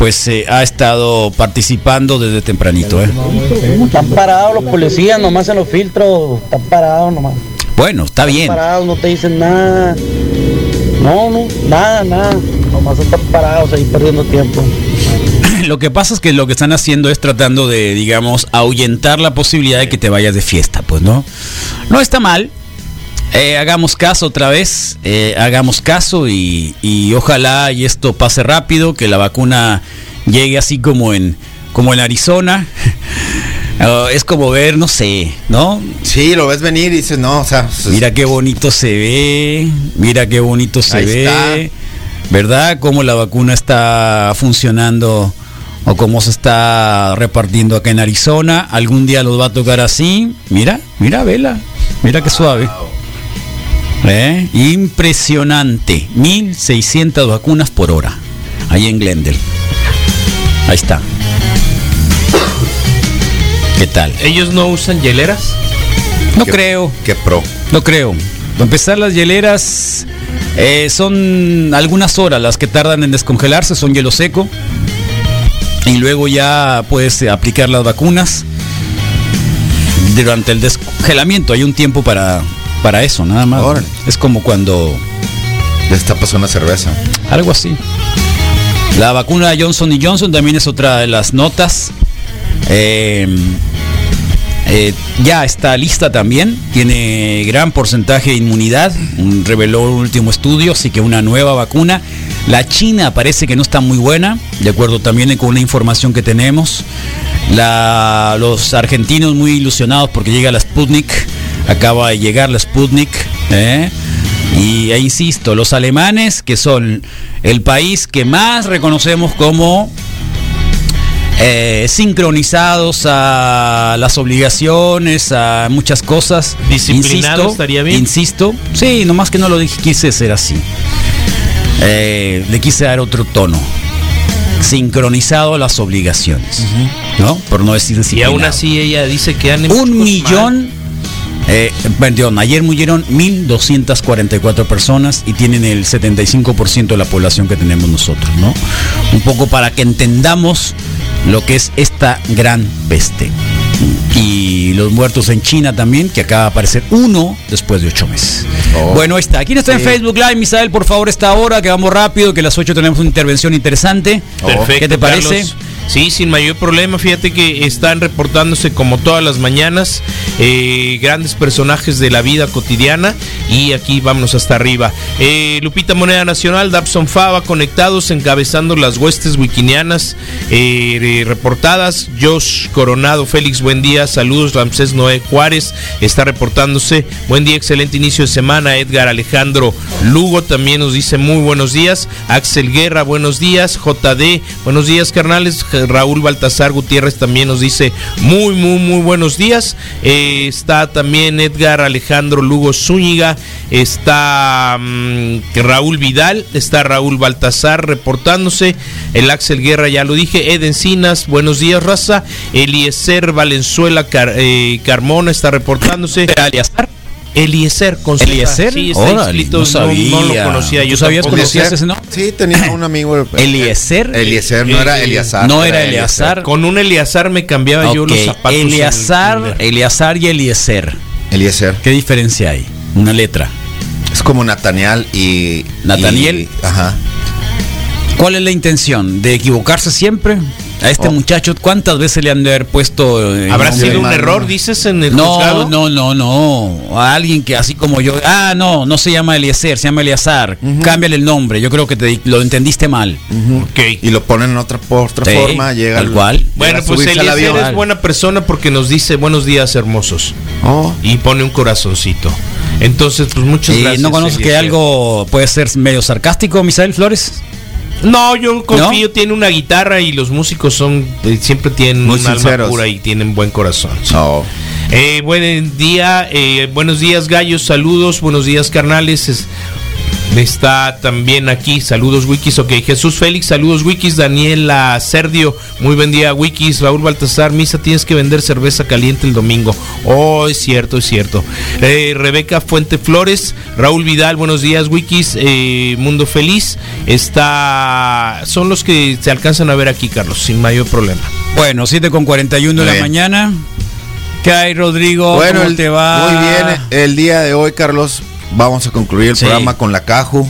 pues eh, ha estado participando desde tempranito. ¿eh? Están parados los policías nomás en los filtros. Están parados nomás. Bueno, está bien. parados, no te dicen nada. No, no, nada, nada. Nomás están parados ahí perdiendo tiempo. Lo que pasa es que lo que están haciendo es tratando de, digamos, ahuyentar la posibilidad de que te vayas de fiesta, pues, ¿no? No está mal. Eh, hagamos caso otra vez, eh, hagamos caso y, y ojalá y esto pase rápido, que la vacuna llegue así como en, como en Arizona. Ah, es como ver, no sé, ¿no? Sí, lo ves venir y dices, no, o sea, pues, Mira qué bonito se ve, mira qué bonito se ve, está. ¿verdad? Cómo la vacuna está funcionando o cómo se está repartiendo acá en Arizona. Algún día los va a tocar así. Mira, mira, vela, mira qué suave. ¿Eh? Impresionante, 1600 vacunas por hora, ahí en Glendale. Ahí está. ¿Qué tal? ¿Ellos no usan hieleras? No qué- creo. Qué pro. No creo. Para empezar las hieleras, Eh, son algunas horas las que tardan en descongelarse, son hielo seco. Y luego ya puedes eh, aplicar las vacunas. Durante el descongelamiento hay un tiempo para, para eso, nada más. Órale. Es como cuando Destapas una cerveza. algo así. La vacuna de Johnson y Johnson también es otra de las notas. Eh, eh, ya está lista también. Tiene gran porcentaje de inmunidad. un- Reveló un último estudio, así que una nueva vacuna. La China parece que no está muy buena, de acuerdo también con una información que tenemos. La- los argentinos muy ilusionados porque llega la Sputnik. Acaba de llegar la Sputnik. ¿eh? Y e insisto, los alemanes, que son el país que más reconocemos como eh, sincronizados a las obligaciones, a muchas cosas. Disciplinado estaría bien. Insisto, sí, nomás que no lo dije, quise ser así. Eh, le quise dar otro tono. Sincronizado a las obligaciones. ¿No? Por no decir Y aún así ella dice que han Un millón, eh, perdón, ayer murieron 1.244 personas y tienen el 75% de la población que tenemos nosotros, ¿no? Un poco para que entendamos lo que es esta gran peste. Y los muertos en China también, que acaba de aparecer uno después de ocho meses. Oh. Bueno, ahí está. ¿Quién está en. Facebook Live? Misael, por favor, esta hora, que vamos rápido, que a las 8 tenemos una intervención interesante. Perfecto. ¿Qué te parece? Carlos. Sí, sin mayor problema. Fíjate que están reportándose como todas las mañanas eh, grandes personajes de la vida cotidiana. Y aquí vámonos hasta arriba. Eh, Lupita Moneda Nacional, Dabson Fava conectados, encabezando las huestes wikinianas eh, reportadas. Josh Coronado, Félix, buen día. Saludos, Ramsés Noé Juárez está reportándose. Buen día, excelente inicio de semana. Edgar Alejandro Lugo también nos dice muy buenos días. Axel Guerra, buenos días. JD, buenos días, carnales. Raúl Baltasar Gutiérrez también nos dice muy, muy, muy buenos días. Eh, está también Edgar Alejandro Lugo Zúñiga. Está mm, Raúl Vidal. Está Raúl Baltasar reportándose. El Axel Guerra, ya lo dije. Ed Encinas, buenos días, raza. Eliezer Valenzuela eh, Carmona está reportándose. Eliezer con Z. ¿Eliezer? Sí, está Órale, inscrito, no no, sabía. no lo conocía. ¿Tú Yo sabías, conocías ese nombre? Sí, tenía un amigo. Eliezer. Eliezer, no era Eliazar. No era Eleazar. Con un Eleazar me cambiaba yo Ok, los zapatos. en el. Eleazar y Eliezer. Eliezer. ¿Qué diferencia hay? Una letra. Es como Nataniel y. Nataniel. y- ajá. ¿Cuál es la intención? ¿De equivocarse siempre? A este Oh. muchacho, ¿cuántas veces le han de haber puesto? eh, ¿Habrá sido un error, dices, en el No, juzgado? no, no, no. A alguien que así como yo. Ah, no, no se llama Eliezer, se llama Eleazar. Cámbiale el nombre. Yo creo que te, lo entendiste mal. Ok. Y lo ponen en otra, por otra Sí, forma, llega tal al- cual. llega Bueno, a pues Eliezer es buena persona porque nos dice buenos días hermosos. Oh, Y pone un corazoncito. Entonces, pues muchas ¿Y gracias. ¿No conoces que algo puede ser medio sarcástico, Misael Flores? No, yo confío, tiene una guitarra y los músicos son eh, siempre tienen Muy un alma pura y tienen buen corazón. Eh, buen día, eh, buenos días gallos, saludos, buenos días carnales. Es- está también aquí, saludos Wikis, ok, Jesús Félix, saludos Wikis, Daniela Serdio, muy buen día Wikis, Raúl Baltasar, Misa, tienes que vender cerveza caliente el domingo. Oh, es cierto, es cierto. Eh, Rebeca Fuente Flores, Raúl Vidal, buenos días Wikis, eh, Mundo Feliz, está, son los que se alcanzan a ver aquí, Carlos, sin mayor problema. Bueno, 7 con 41 de la mañana. ¿Qué hay, Rodrigo? Bueno, ¿Cómo el- te va? muy bien. El día de hoy, Carlos, vamos a concluir el Sí. programa con la Caju,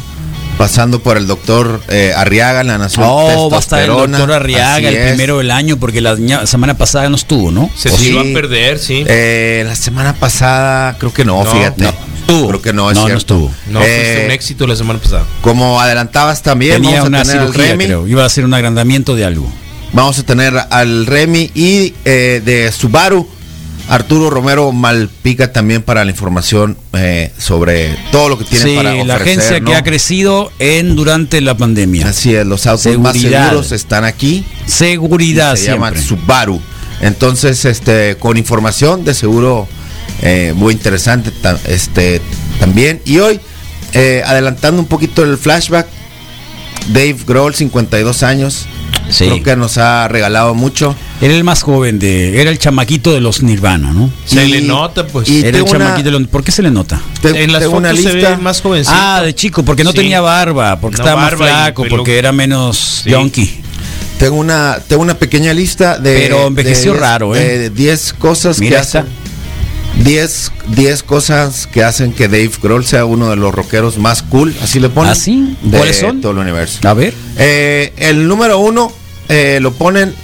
pasando por el doctor eh, Arriaga la Nación Oh, va a estar el doctor Arriaga el primero del año porque la semana pasada no estuvo, ¿no? Se iba a perder, sí. Eh, la semana pasada, creo que no, No, fíjate. no estuvo. Creo que no, es No, no cierto. estuvo. No, Eh, fue un éxito la semana pasada. Como adelantabas también, Tenía vamos a una tener al cirugía, Remy. creo. Iba a hacer un agrandamiento de algo. Vamos a tener al Remy y eh, de Subaru, Arturo Romero Malpica también para la información eh, sobre todo lo que tiene Sí, para la ofrecer, agencia ¿no? que ha crecido en durante la pandemia. Así es, los autos más seguros están aquí. Seguridad se llaman siempre. Subaru. Entonces, este, con información de seguro eh, muy interesante ta- este, también. Y hoy, eh, adelantando un poquito el flashback, Dave Grohl, 52 años, Sí. creo que nos ha regalado mucho. Era el más joven de. Era el chamaquito de los Nirvana, ¿no? Se Y- le nota, pues. y Era el una- chamaquito de los. ¿Por qué se le nota? Te- en las tengo fotos una se lista. ve más jovencito. Ah, de chico, porque no Sí. tenía barba, porque No, estaba más barba y flaco, porque era menos Sí. yonky. Tengo una, tengo una pequeña lista de. Pero envejeció de raro, ¿eh? De 10 cosas Mira que esta. hacen. 10 10 cosas que hacen que Dave Grohl sea uno de los rockeros más cool, así le ponen. ¿Ah, sí? de ¿Cuáles son? todo el universo. A ver. Eh, el número uno eh, lo ponen.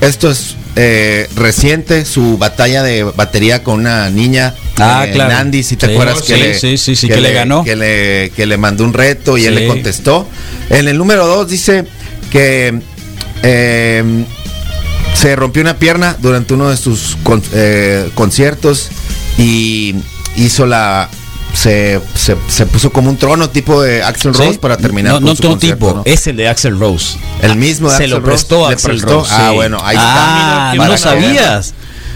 Esto es eh, reciente, su batalla de batería con una niña. Ah, eh, claro. Nandi, si te Sí, acuerdas sí, que, le, sí, sí, sí, que le ganó. Que le, que le mandó un reto y él le contestó. En el número dos dice que eh, se rompió una pierna durante uno de sus con- eh, conciertos y hizo la se, se, se puso como un trono tipo de Axel Sí. Rose para terminar No, con no su todo tipo, ¿no? es el de Axel Rose. el mismo de Se lo prestó le Axel prestó. Rose. ah sí. bueno ahí Ah, está no sabías.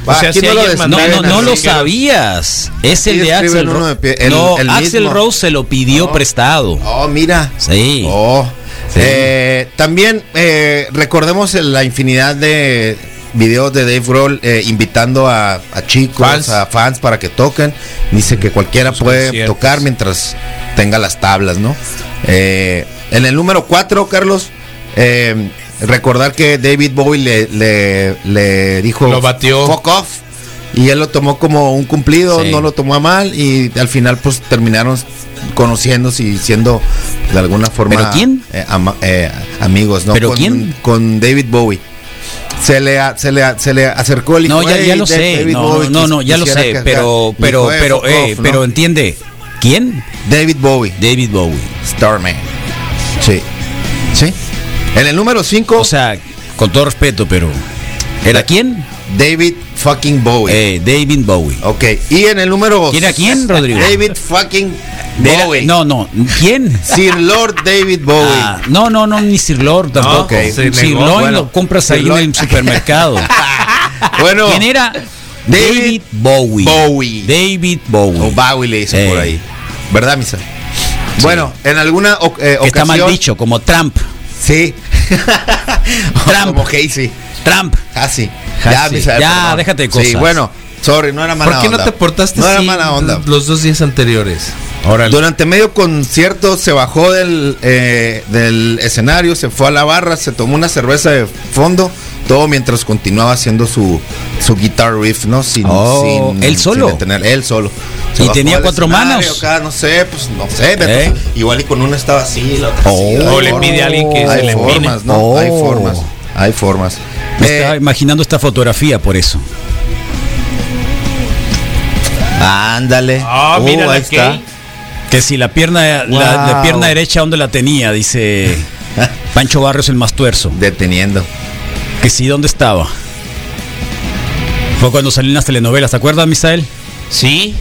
Va, O sea, aquí si no lo No, no, lo sabías. Es el de Axel Rose. de pie- el- no, el Axel mismo. Rose se lo pidió prestado. oh mira Sí. Oh. Sí. Eh, también eh, recordemos la infinidad de videos de Dave Grohl eh, invitando a, a chicos, Fans. a fans para que toquen. Dice que cualquiera Los puede conciertos. tocar mientras tenga las tablas, ¿no? Eh, en el número 4, Carlos, eh, recordar que David Bowie le, le, le dijo Lo batió. fuck off. Y él lo tomó como un cumplido, Sí. no lo tomó a mal y al final pues terminaron conociéndose y siendo de alguna forma ¿Pero quién? eh, ama- amigos, ¿no? ¿Pero con, quién? Con David Bowie. Se le, a- se le, a- se le acercó el No, hijo, ya, ya "Hey, lo sé. No, no, no, ya lo sé. Pero, pero, dijo, "Eh, pero, eh, off", ¿no? pero entiende. ¿Quién? David Bowie, David Bowie. Starman. Sí. Sí. En el número 5, O sea, con todo respeto, pero. ¿Era quién? David fucking Bowie. Eh, David Bowie. Ok. Y en el número ¿Quién era quién, Rodrigo? David fucking Bowie. no, no. ¿Quién? Sir Lord David Bowie. Ah, no, no, no, ni Sir Lord tampoco. ok. Se negó. Sirloin Bueno, lo compras ahí en el supermercado. bueno. ¿Quién era? David David Bowie. Bowie. David Bowie. O Bowie le dicen Eh. por ahí. ¿Verdad, Misa? Bueno, en alguna eh, que está mal ocasión- dicho, como Trump. Sí. Trump. Como Casey. Trump. Casi. Casi. Misael, Ya, perdón. déjate de Sí, cosas. bueno, sorry, no era mala ¿Por qué no onda. te portaste No era mala onda. los dos días anteriores? Ahora Durante medio concierto se bajó del, eh, del escenario, se fue a la barra, se tomó una cerveza de fondo, todo mientras continuaba haciendo su, su guitar riff, ¿no? Sin, Oh, sin- ¿él solo? sin detener, él solo. Se ¿Y tenía cuatro manos? Acá, no sé, pues no sé, ¿Eh? igual y con una estaba así, la otra Oh. hay O le pide a alguien que se hay le formas, ¿no? Hay Oh. formas, hay formas. Me Eh, estaba imaginando esta fotografía por eso. ándale. Ah, Uh, mira ahí está. Que si la pierna, la, pierna derecha, ¿dónde la tenía? Dice Pancho Barrios el más tuerzo. Deteniendo. Que sí, ¿dónde estaba? Fue cuando salían las telenovelas, ¿te acuerdas, Misael? Sí.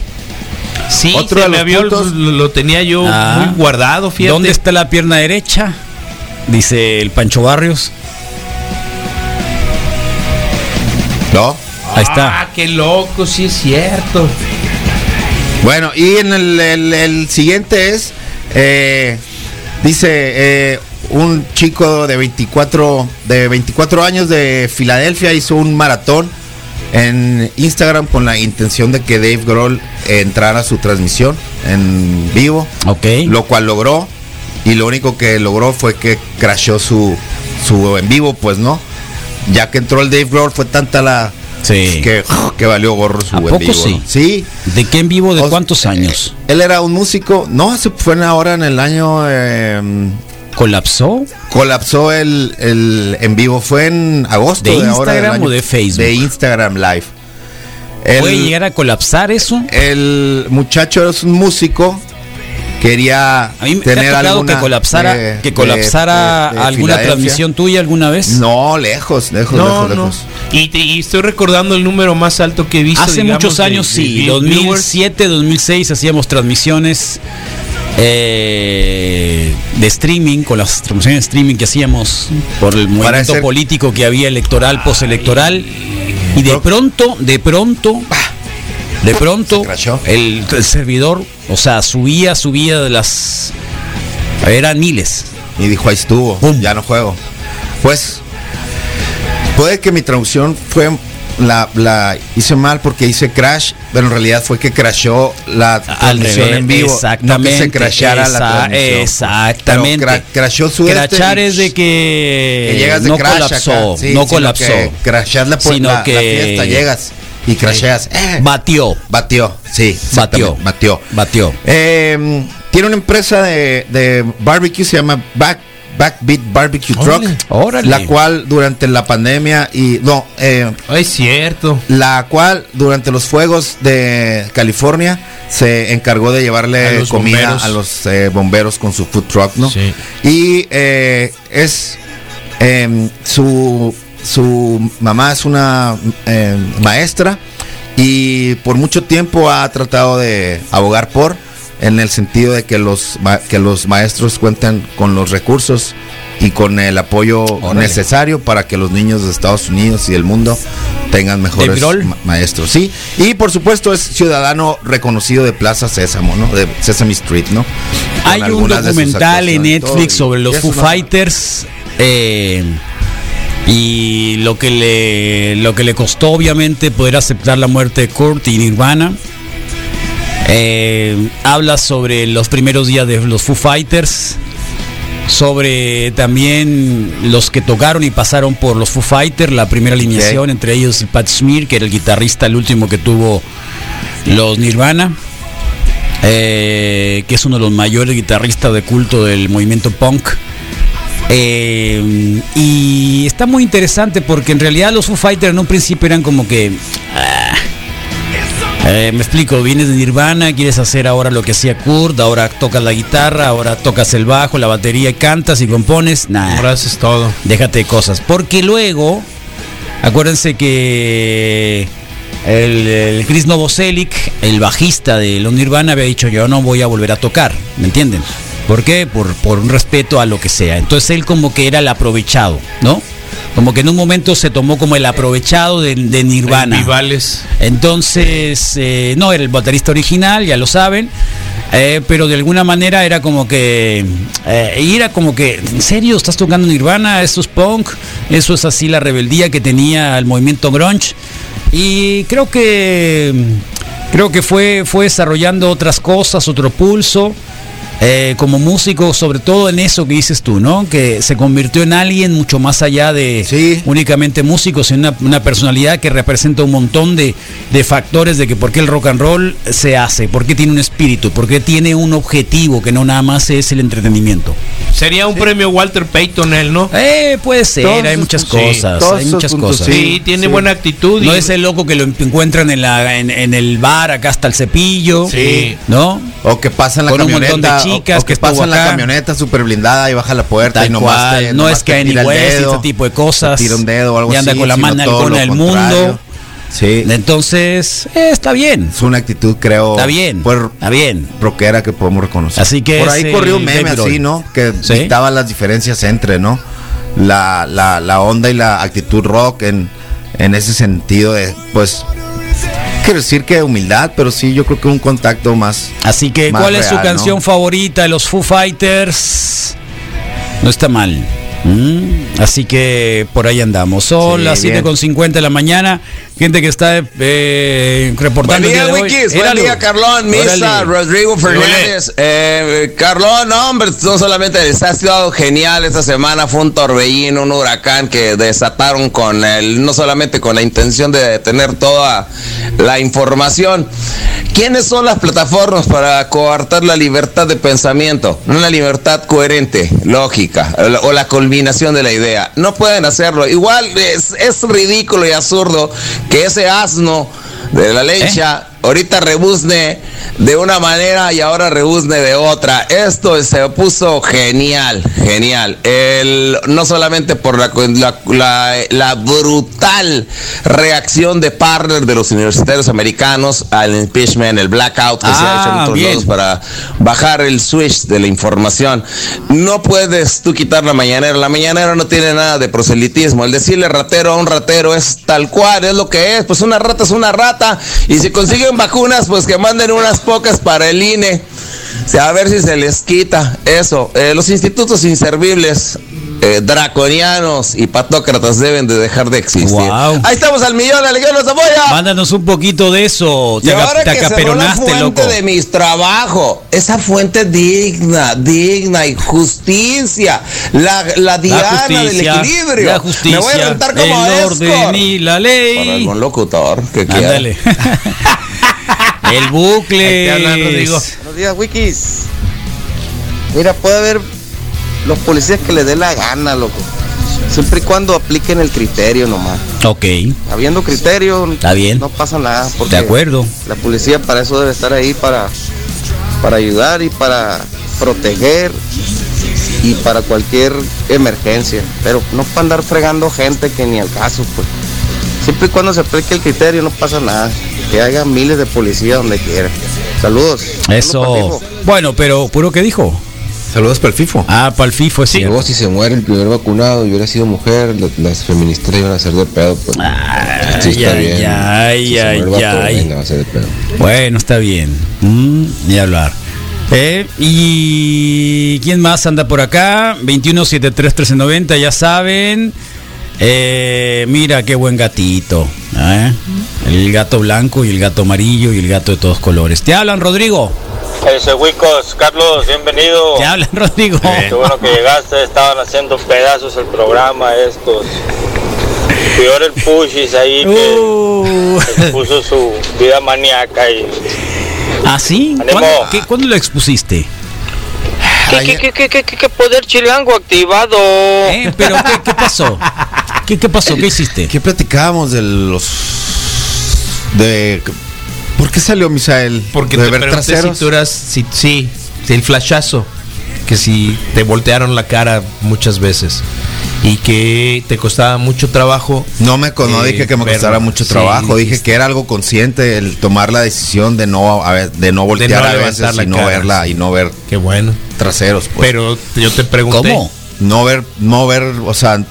Sí, Otro se de me los había- puntos- lo, lo tenía yo Ah. muy guardado, fíjate. ¿Dónde está la pierna derecha? Dice el Pancho Barrios. ¿No? Ahí está. Ah, qué loco, sí es cierto. Bueno, y en el, el- el siguiente es, eh, dice, eh, un chico de 24, de 24 años de Filadelfia hizo un maratón en Instagram con la intención de que Dave Grohl entrara a su transmisión en vivo, Ok. lo cual logró, y lo único que logró fue que crashó su, su en vivo, pues no, ya que entró el Dave Grohl fue tanta la... Sí. Que, que valió gorro su ¿A en poco vivo. sí? ¿no? Sí, ¿De qué en vivo? ¿De O- cuántos años? él era un músico, no, se fue ahora en el año, eh, ¿Colapsó? colapsó el, el en vivo, fue en agosto ¿De ahora del Instagram año- o de Facebook? De Instagram Live. ¿Puede El, llegar a colapsar eso? el muchacho es un músico, quería A mí me tener ha tocado alguna que colapsara, de- que colapsara de- de alguna Filadelfia. transmisión tuya alguna vez. No, lejos, lejos, No, lejos, no. lejos. Y, te- y estoy recordando el número más alto que he visto. Hace digamos, muchos años de sí, view- 2007, 2006 hacíamos transmisiones eh, de streaming, con las transmisiones de streaming que hacíamos por el movimiento ser- político que había electoral, postelectoral. Y de pronto, de pronto, de pronto, el, el servidor, o sea, subía, subía de las... Eran miles. Y dijo, ahí estuvo, Pum. ya no juego. Pues, Puede que mi traducción fue la, la hice mal porque hice crash, pero en realidad fue que crashó la transmisión revés, en vivo, exactamente, no que se crashara la transmisión. exactamente. Cra- crashó su Crachar y- es de que, que llegas de no crash colapsó, sí, no colapsó. que crasheas la, Sino la- la que- fiesta, llegas y crasheas. Eh, Batió, batió, sí, Batió. batió. batió. Eh, tiene una empresa de, de barbecue, se llama Back, Backbeat Barbecue Truck, Órale. Órale. la cual durante la pandemia y no, eh, Es cierto. la cual durante los fuegos de California se encargó de llevarle comida bomberos. a los eh, bomberos con su food truck, ¿no? Sí. Y eh, es em, su su mamá es una em, maestra y por mucho tiempo ha tratado de abogar por en el sentido de que los que los maestros cuenten con los recursos y con el apoyo Órale. necesario para que los niños de Estados Unidos y del mundo tengan mejores ma- maestros. Sí, y por supuesto es ciudadano reconocido de Plaza Sésamo, ¿no? De Sesame Street, ¿no? Con Hay un documental en Netflix sobre los Foo Fighters eh, y lo que le lo que le costó obviamente poder aceptar la muerte de Kurt y Nirvana. Eh, habla sobre los primeros días de los Foo Fighters, sobre también los que tocaron y pasaron por los Foo Fighters, la primera alineación, entre ellos el Pat Smear, que era el guitarrista, el último que tuvo los Nirvana, eh, que es uno de los mayores guitarristas de culto del movimiento punk. Eh, y está muy interesante porque en realidad los Foo Fighters en un principio eran como que... ah, eh, me explico, vienes de Nirvana, quieres hacer ahora lo que hacía Kurt, ahora tocas la guitarra, ahora tocas el bajo, la batería y cantas y compones. Nah, Ahora haces todo. déjate de cosas. Porque luego, acuérdense que el, el Chris Novoselic, el bajista de los Nirvana, había dicho yo no voy a volver a tocar, ¿me entienden? ¿Por qué? Por, por un respeto a lo que sea. Entonces él como que era el aprovechado, ¿no? Como que en un momento se tomó como el aprovechado de, de Nirvana. Entonces, eh, no, era el baterista original, ya lo saben. eh, pero de alguna manera era como que. eh, y era como que, ¿en serio estás tocando Nirvana? Eso es punk. Eso es así la rebeldía que tenía el movimiento grunge. Y creo que. Creo que fue, fue desarrollando otras cosas, otro pulso. Eh, como músico, sobre todo en eso que dices tú, ¿no? Que se convirtió en alguien mucho más allá de Sí. únicamente músicos, sino una, una personalidad que representa un montón de, de factores de que por qué el rock and roll se hace, por qué tiene un espíritu, por qué tiene un objetivo que no nada más es el entretenimiento. Sería un premio Walter Payton él, ¿no? Eh, puede ser, Todos hay muchas sí, cosas, hay muchas cosas. Sí, tiene sí. buena actitud. y- No es el loco que lo encuentran en, la, en, en el bar, acá hasta el cepillo, Sí. ¿no? O que pasa en la Con un camioneta. Chicas o, o que que pasa estuvo en la camioneta súper blindada y baja la puerta Tal y nomás cual, te- no nomás es que tira el ese tipo de cosas. tira un dedo o algo y anda así, con la mano lo del contrario. mundo. Sí. Entonces, eh, está bien. Es una actitud, creo. Está bien. Por Está bien. rockera que podemos reconocer. Así que Por ahí corrió un meme así, ¿no? Que ¿Sí? dictaba las diferencias entre, ¿no? La, la, la onda y la actitud rock en, en ese sentido de, pues, quiero decir que humildad, pero sí, yo creo que un contacto más. Así que, Más ¿cuál es su canción ¿no? favorita de los Foo Fighters? No está mal. Mm, Así que por ahí andamos. Son Sí, las bien. 7.50 de la mañana. Gente que está eh, reportando. Buen día. Wikis. Buen día, Carlón. Misa, Órale. Rodrigo Fernández. Eh, Carlón, no, hombre, no solamente les ha sido genial esta semana. Fue un torbellino, un huracán que desataron con el, no solamente con la intención de tener toda la información. ¿Quiénes son las plataformas para coartar la libertad de pensamiento? Una libertad coherente, lógica, o la- de la idea. No pueden hacerlo. Igual es, es ridículo y absurdo que ese asno de la lecha ahorita rebuzne de una manera y ahora rebuzne de otra. Esto se puso genial, genial. El, no solamente por la, la, la- la brutal reacción de partner de los universitarios americanos al impeachment, el blackout que se ha hecho en Ah, bien. lados para bajar el switch de la información. No puedes tú quitar la mañanera. La mañanera no tiene nada de proselitismo. El decirle ratero a un ratero es tal cual, es lo que es. Pues una rata es una rata. Y si vacunas, pues que manden unas pocas para el INE. O sea, a ver si se les quita eso. Eh, los institutos inservibles eh, draconianos y patócratas deben de dejar de existir. Wow. Ahí estamos al millón, legión nos apoya. Mándanos un poquito de eso. Y Te, ahora te que cerró la fuente loco. de mis trabajos, esa fuente digna, digna y justicia, la, la diana del equilibrio. la justicia, Me voy a rentar como el orden y la Para ley. algún locutor que quiera. El bucle. Buenos días, Wikis. Mira, puede haber los policías que le dé la gana, loco. Siempre y cuando apliquen el criterio nomás. Ok, Habiendo criterio, Está bien. no pasa nada. Porque de acuerdo. La policía para eso debe estar ahí, para, para ayudar y para proteger y para cualquier emergencia. Pero no para andar fregando gente que ni al caso, pues. Siempre y cuando se aplique el criterio no pasa nada. Que haya miles de policías donde quiera. Saludos. Saludos Eso. Fijo. Bueno, pero ¿puro qué dijo? Saludos para el FIFO. Ah, para el FIFO, sí. Luego, si se muere el primer vacunado y hubiera sido mujer, lo- las feministas iban a hacer de pedo. Pues. Sí, está ay, bien. ay, Si ay, vato, ay. venga, va a ser de pedo. Bueno, está bien. Mm, ni hablar. Eh, ¿Y quién más anda por acá? 21731390, ya saben. Eh, mira qué buen gatito. ¿eh? El gato blanco y el gato amarillo y el gato de todos colores. ¿Te hablan, Rodrigo? Ese Wicos, Carlos, bienvenido. ¿Te hablan, Rodrigo? Qué bueno que llegaste, estaban haciendo pedazos el programa estos. Peor el Pushis ahí que, Uh. que puso su vida maníaca y ¿Ah, sí? ¿Cuándo, qué- cuándo lo expusiste? ¿Qué, qué, qué, qué, qué- qué poder chilango activado? Eh, ¿Pero qué, qué pasó? ¿Qué, ¿Qué pasó? ¿Qué hiciste? ¿Qué platicábamos de los. de. ¿Por qué salió Misael? Porque de te ver traseros. si tú eras, si, sí, el flashazo, que si te voltearon la cara muchas veces y que te costaba mucho trabajo. No me no eh, dije que me verlo. costara mucho Sí, trabajo, dije que era algo consciente el tomar la decisión de no a ver, de no voltear no a veces la y no cara, verla y no ver Qué bueno. traseros, pues. Pero yo te pregunté. ¿Cómo? no ver no ver, o sea,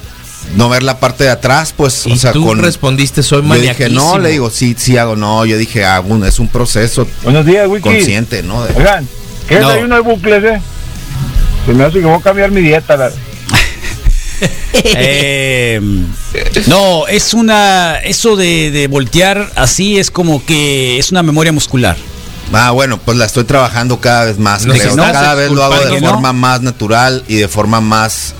no ver la parte de atrás, pues, Y o sea, tú con respondiste, soy yo dije, maniaquísimo. no, le digo, sí, sí hago, no, yo dije, hago un- es un proceso Buenos días, Wiki. consciente, ¿no? De- Oigan, ¿qué No. desayuno de bucles, eh? Se me hace que voy a cambiar mi dieta. la- Eh, no, es una. Eso de, de voltear así es como que es una memoria muscular. Ah, bueno, pues la estoy trabajando cada vez más, creo. estás Cada vez lo hago de forma más natural y de forma más,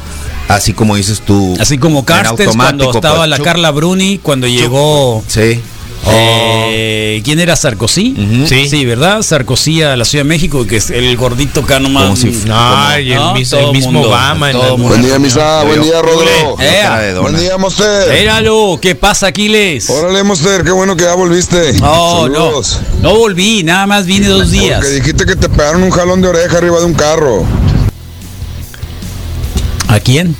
así como dices tú. Así como en Carstens cuando automático, estaba pues, la chup, Carla Bruni, cuando llegó. Sí. eh, ¿Quién era Sarkozy? Ujú. Sí. Sí, ¿verdad? Sarkozy a la Ciudad de México, que es el gordito. Como si- No, y el ¿no? mis- el mismo mundo, Obama en mundo. Buen día, Misa. Buen día, Rodro. Eh. Buen día, Monster. Míralo, ¿qué pasa, Aquiles? Órale, Monster. Qué bueno que ya volviste. No, no, Saludos. no volví, nada más vine dos días. Porque dijiste que te pegaron un jalón de oreja arriba de un carro. ¿A quién?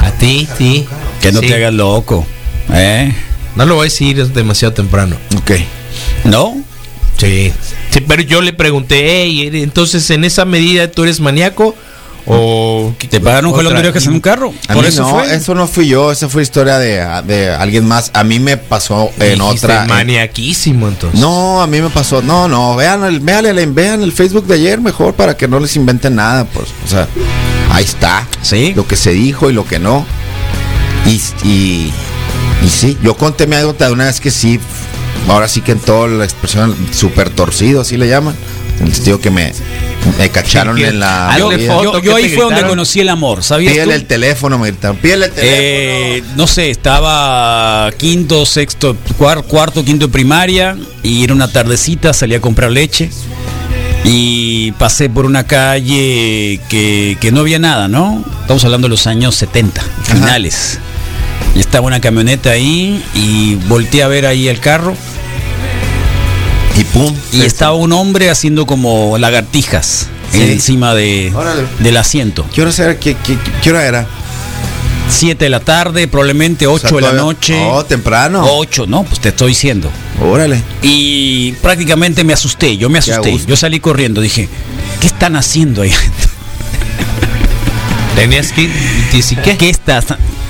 A ti, sí. Que no Sí. te hagas loco. ¿Eh? No lo voy a decir, es demasiado temprano. Ok. ¿No? Sí. Sí, pero yo le pregunté, "Ey, entonces en esa medida tú eres maníaco o ¿Te pagaron un jalón de otra?" orejas en un carro? A Por mí eso no, fue. eso no fui yo, esa fue historia de, de alguien más. A mí me pasó en otra. maniaquísimo entonces. no, a mí me pasó. No, no, vean el, vean el, vean el Facebook de ayer mejor para que no les inventen nada, pues. O sea, ahí está. Sí. Lo que se dijo y lo que no. Y, y, y sí, yo conté mi anécdota de una vez que sí, ahora sí que en toda la expresión, súper torcido, así le llaman. El sentido que me, me cacharon Sí, en la. Yo, movida. foto, yo- ¿qué yo te ahí fue donde conocí el amor, ¿sabías Pídele tú? el teléfono, me gritaron. Pídele el teléfono. Eh, no sé, estaba quinto, sexto, cuar- cuarto, quinto de primaria y era una tardecita, salí a comprar leche y pasé por una calle que, que no había nada, ¿no? Estamos hablando de los años 70, finales. Y estaba una camioneta ahí y volteé a ver ahí el carro y pum. y estaba un hombre haciendo como lagartijas Sí. encima de, Órale. del asiento. Quiero saber qué, qué, qué- qué hora era. 7 de la tarde, probablemente 8 O sea, de la noche. Oh, temprano. 8, no, pues te estoy diciendo. Órale. Y prácticamente me asusté, yo me asusté. Yo salí corriendo, dije, ¿qué están haciendo ahí? Tenías que qué. ¿Qué estás?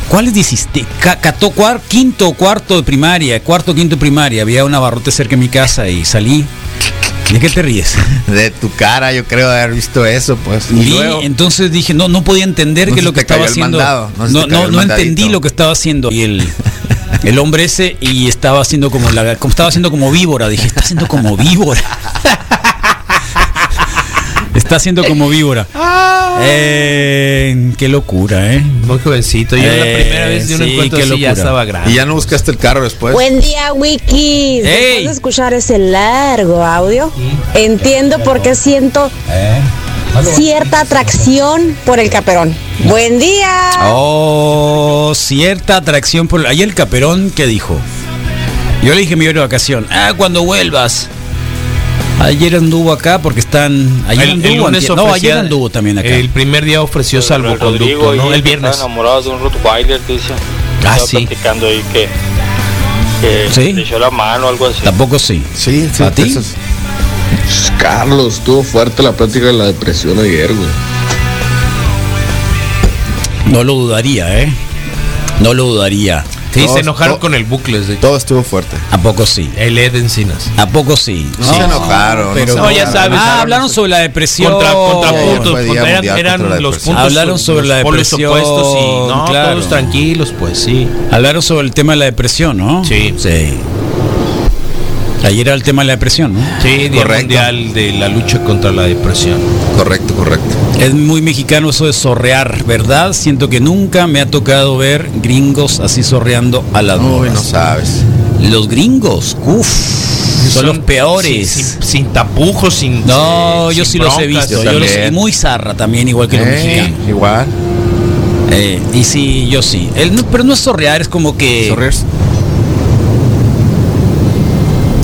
¿Cuál es 16? Ca- cató cuar- quinto o cuarto de primaria, cuarto quinto de primaria. Había un abarrote cerca de mi casa y salí. ¿De qué te ríes? De tu cara, yo creo haber visto eso, pues. Y Y luego, entonces dije, no, no podía entender No que lo que estaba haciendo. mandado, no no, no, entendí lo que estaba haciendo. Y el, el hombre ese, y estaba haciendo como la como estaba haciendo como víbora. Dije, está haciendo como víbora. está haciendo como víbora. Eh, qué locura, eh. Muy jovencito. Yo la Eh, primera vez de un sí, encuentro qué así ya estaba grande. y ya no buscaste el carro después. Buen día, Wikis. Después de escuchar ese largo audio, entiendo por qué siento cierta atracción por el caperón. Buen día. Oh, cierta atracción por. Ahí el caperón, ¿qué dijo? Yo le dije mi hora de vacación. Ah, cuando vuelvas. Ayer anduvo acá porque están. Ayer El- el anduvo. lunes no, ayer anduvo también acá. El primer día ofreció salvoconducto, ¿no? El viernes. Enamorado de un Rottweiler, dice. Ah, Estaba sí. platicando ahí que, que ¿Sí? le echó la mano o algo así. Tampoco sí. Sí, sí. ¿A ti? Eso es- Carlos, estuvo fuerte la plática de la depresión ayer, güey. No lo dudaría, ¿eh? No lo dudaría. Sí, Todos- se enojaron to- con el bucles. De Todo estuvo fuerte. ¿A poco sí? el Ed Encinas. ¿A poco sí? No se enojaron, Pero, no ya sabes. Ah, hablaron sobre la depresión. Contra, contra Sí, puntos. fue Día contra- eran contra los puntos. Hablaron sobre los la polos depresión, opuestos y no, claro. todos tranquilos, pues sí. Hablaron sobre el tema de la depresión, ¿no? Sí. Sí. Ayer era el tema de la depresión, ¿no? Sí, Día Correcto. Mundial de la lucha contra la depresión. Correcto, correcto. Es muy mexicano eso de sorrear, ¿verdad? Siento que nunca me ha tocado ver gringos así sorreando a las no morras. sabes. Los gringos, uff, son, los peores. Sin, sin- sin tapujos, sin. no, eh, yo sin sí los he visto. Yo Yo los, y muy zarra también, igual que los Eh, mexicanos. Igual. Eh, y sí, yo sí. El- no, pero no es sorrear, es como que.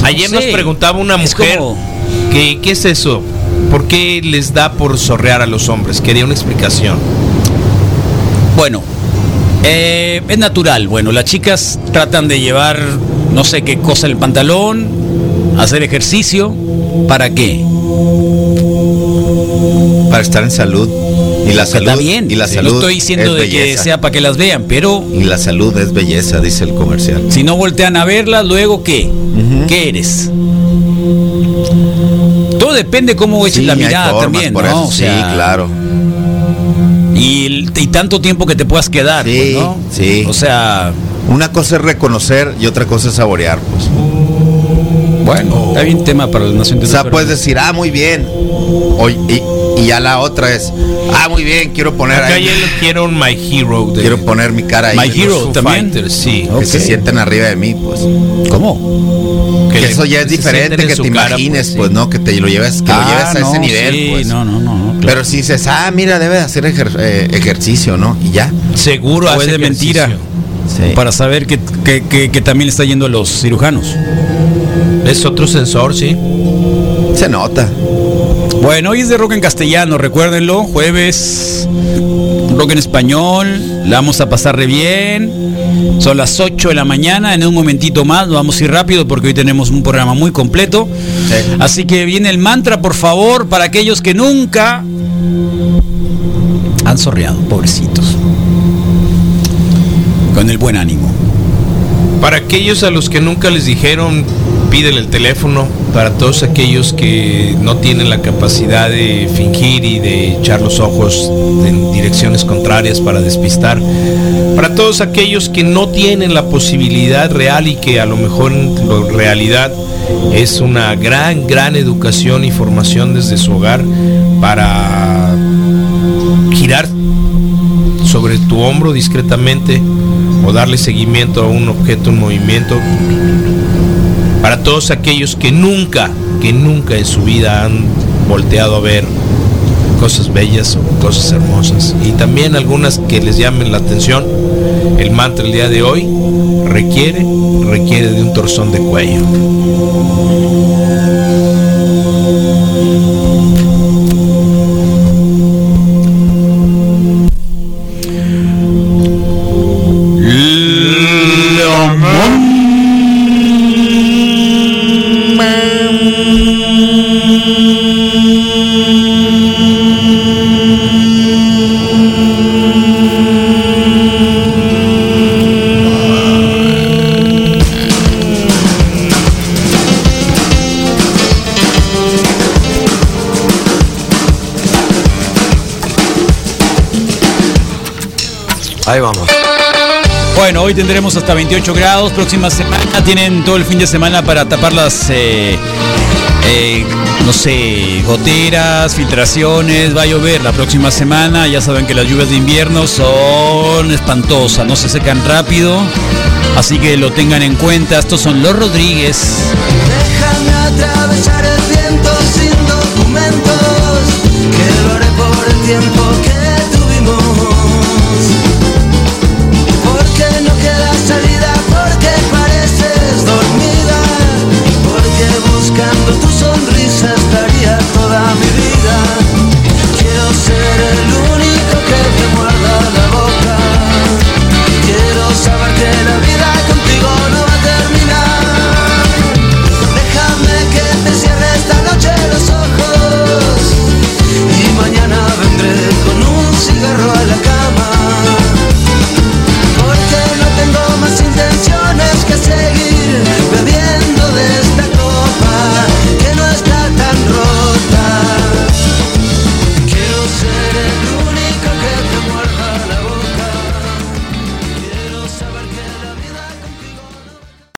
Ayer No nos preguntaba una mujer como- que, ¿qué es eso? ¿Por qué les da por sorrear a los hombres? Quería una explicación. Bueno, eh, es natural. Bueno, las chicas tratan de llevar no sé qué cosa en el pantalón, hacer ejercicio. ¿Para qué? Para estar en salud. Y la salud. Está bien. Y la salud. no estoy diciendo es de que sea para que las vean, pero Y la salud es belleza, dice el comercial. si no voltean a verlas, luego ¿qué? ¿Qué eres? Todo depende cómo Sí, la mirada formas, también, por ¿no? eso, O sea, sí, claro. Y, y tanto tiempo que te puedas quedar, Sí, pues, ¿no? sí. O sea, Una cosa es reconocer y otra cosa es saborear, pues. Bueno, hay un tema para la nación de O sea, puedes decir, ah, muy bien. O- y, y ya la otra es, ah, muy bien, quiero poner Acá ahí. ya lo quiero un My Hero. De, Quiero poner mi cara ahí. My Hero también. Fighters, sí. Que se sienten arriba de mí, pues. ¿Cómo? Que, le- eso ya es diferente que te cara, imagines, pues, pues, sí. ¿no? Que te lo lleves, que lo Ah, lleves a no, ese nivel, sí, pues. no, no, no, no, claro. Pero si dices, ah, mira, debe de hacer ejer- eh, ejercicio, ¿no? Y ya. Seguro O hace es de ejercicio. mentira. Sí. Para saber que, que, que- que también le está yendo a los cirujanos. Es otro sensor, sí. Se nota. Bueno, hoy es de rock en castellano, recuérdenlo. Jueves, rock en español. La vamos a pasar re bien. Son las 8 de la mañana. En un momentito más, vamos a ir rápido porque hoy tenemos un programa muy completo. Sí. Así que viene el mantra, por favor, para aquellos que nunca han sorreado, pobrecitos. Con el buen ánimo. Para aquellos a los que nunca les dijeron, pídele el teléfono. Para todos aquellos que no tienen la capacidad de fingir y de echar los ojos en direcciones contrarias para despistar. Para todos aquellos que no tienen la posibilidad real y que a lo mejor en realidad es una gran, gran educación y formación desde su hogar para girar sobre tu hombro discretamente o darle seguimiento a un objeto, un movimiento. Para todos aquellos que nunca, que nunca en su vida han volteado a ver cosas bellas o cosas hermosas. Y también algunas que les llamen la atención, el mantra el día de hoy requiere, requiere de un torzón de cuello. Tendremos hasta 28 grados. Próxima semana tienen todo el fin de semana para tapar las, eh, eh, no sé, goteras, filtraciones. Va a llover la próxima semana. Ya saben que las lluvias de invierno son espantosas, no se secan rápido. Así que lo tengan en cuenta. Estos son los Rodríguez. Déjame atravesar el viento sin documentos. salida porque pareces dormida porque buscando tu sonrisa estaría toda mi vida.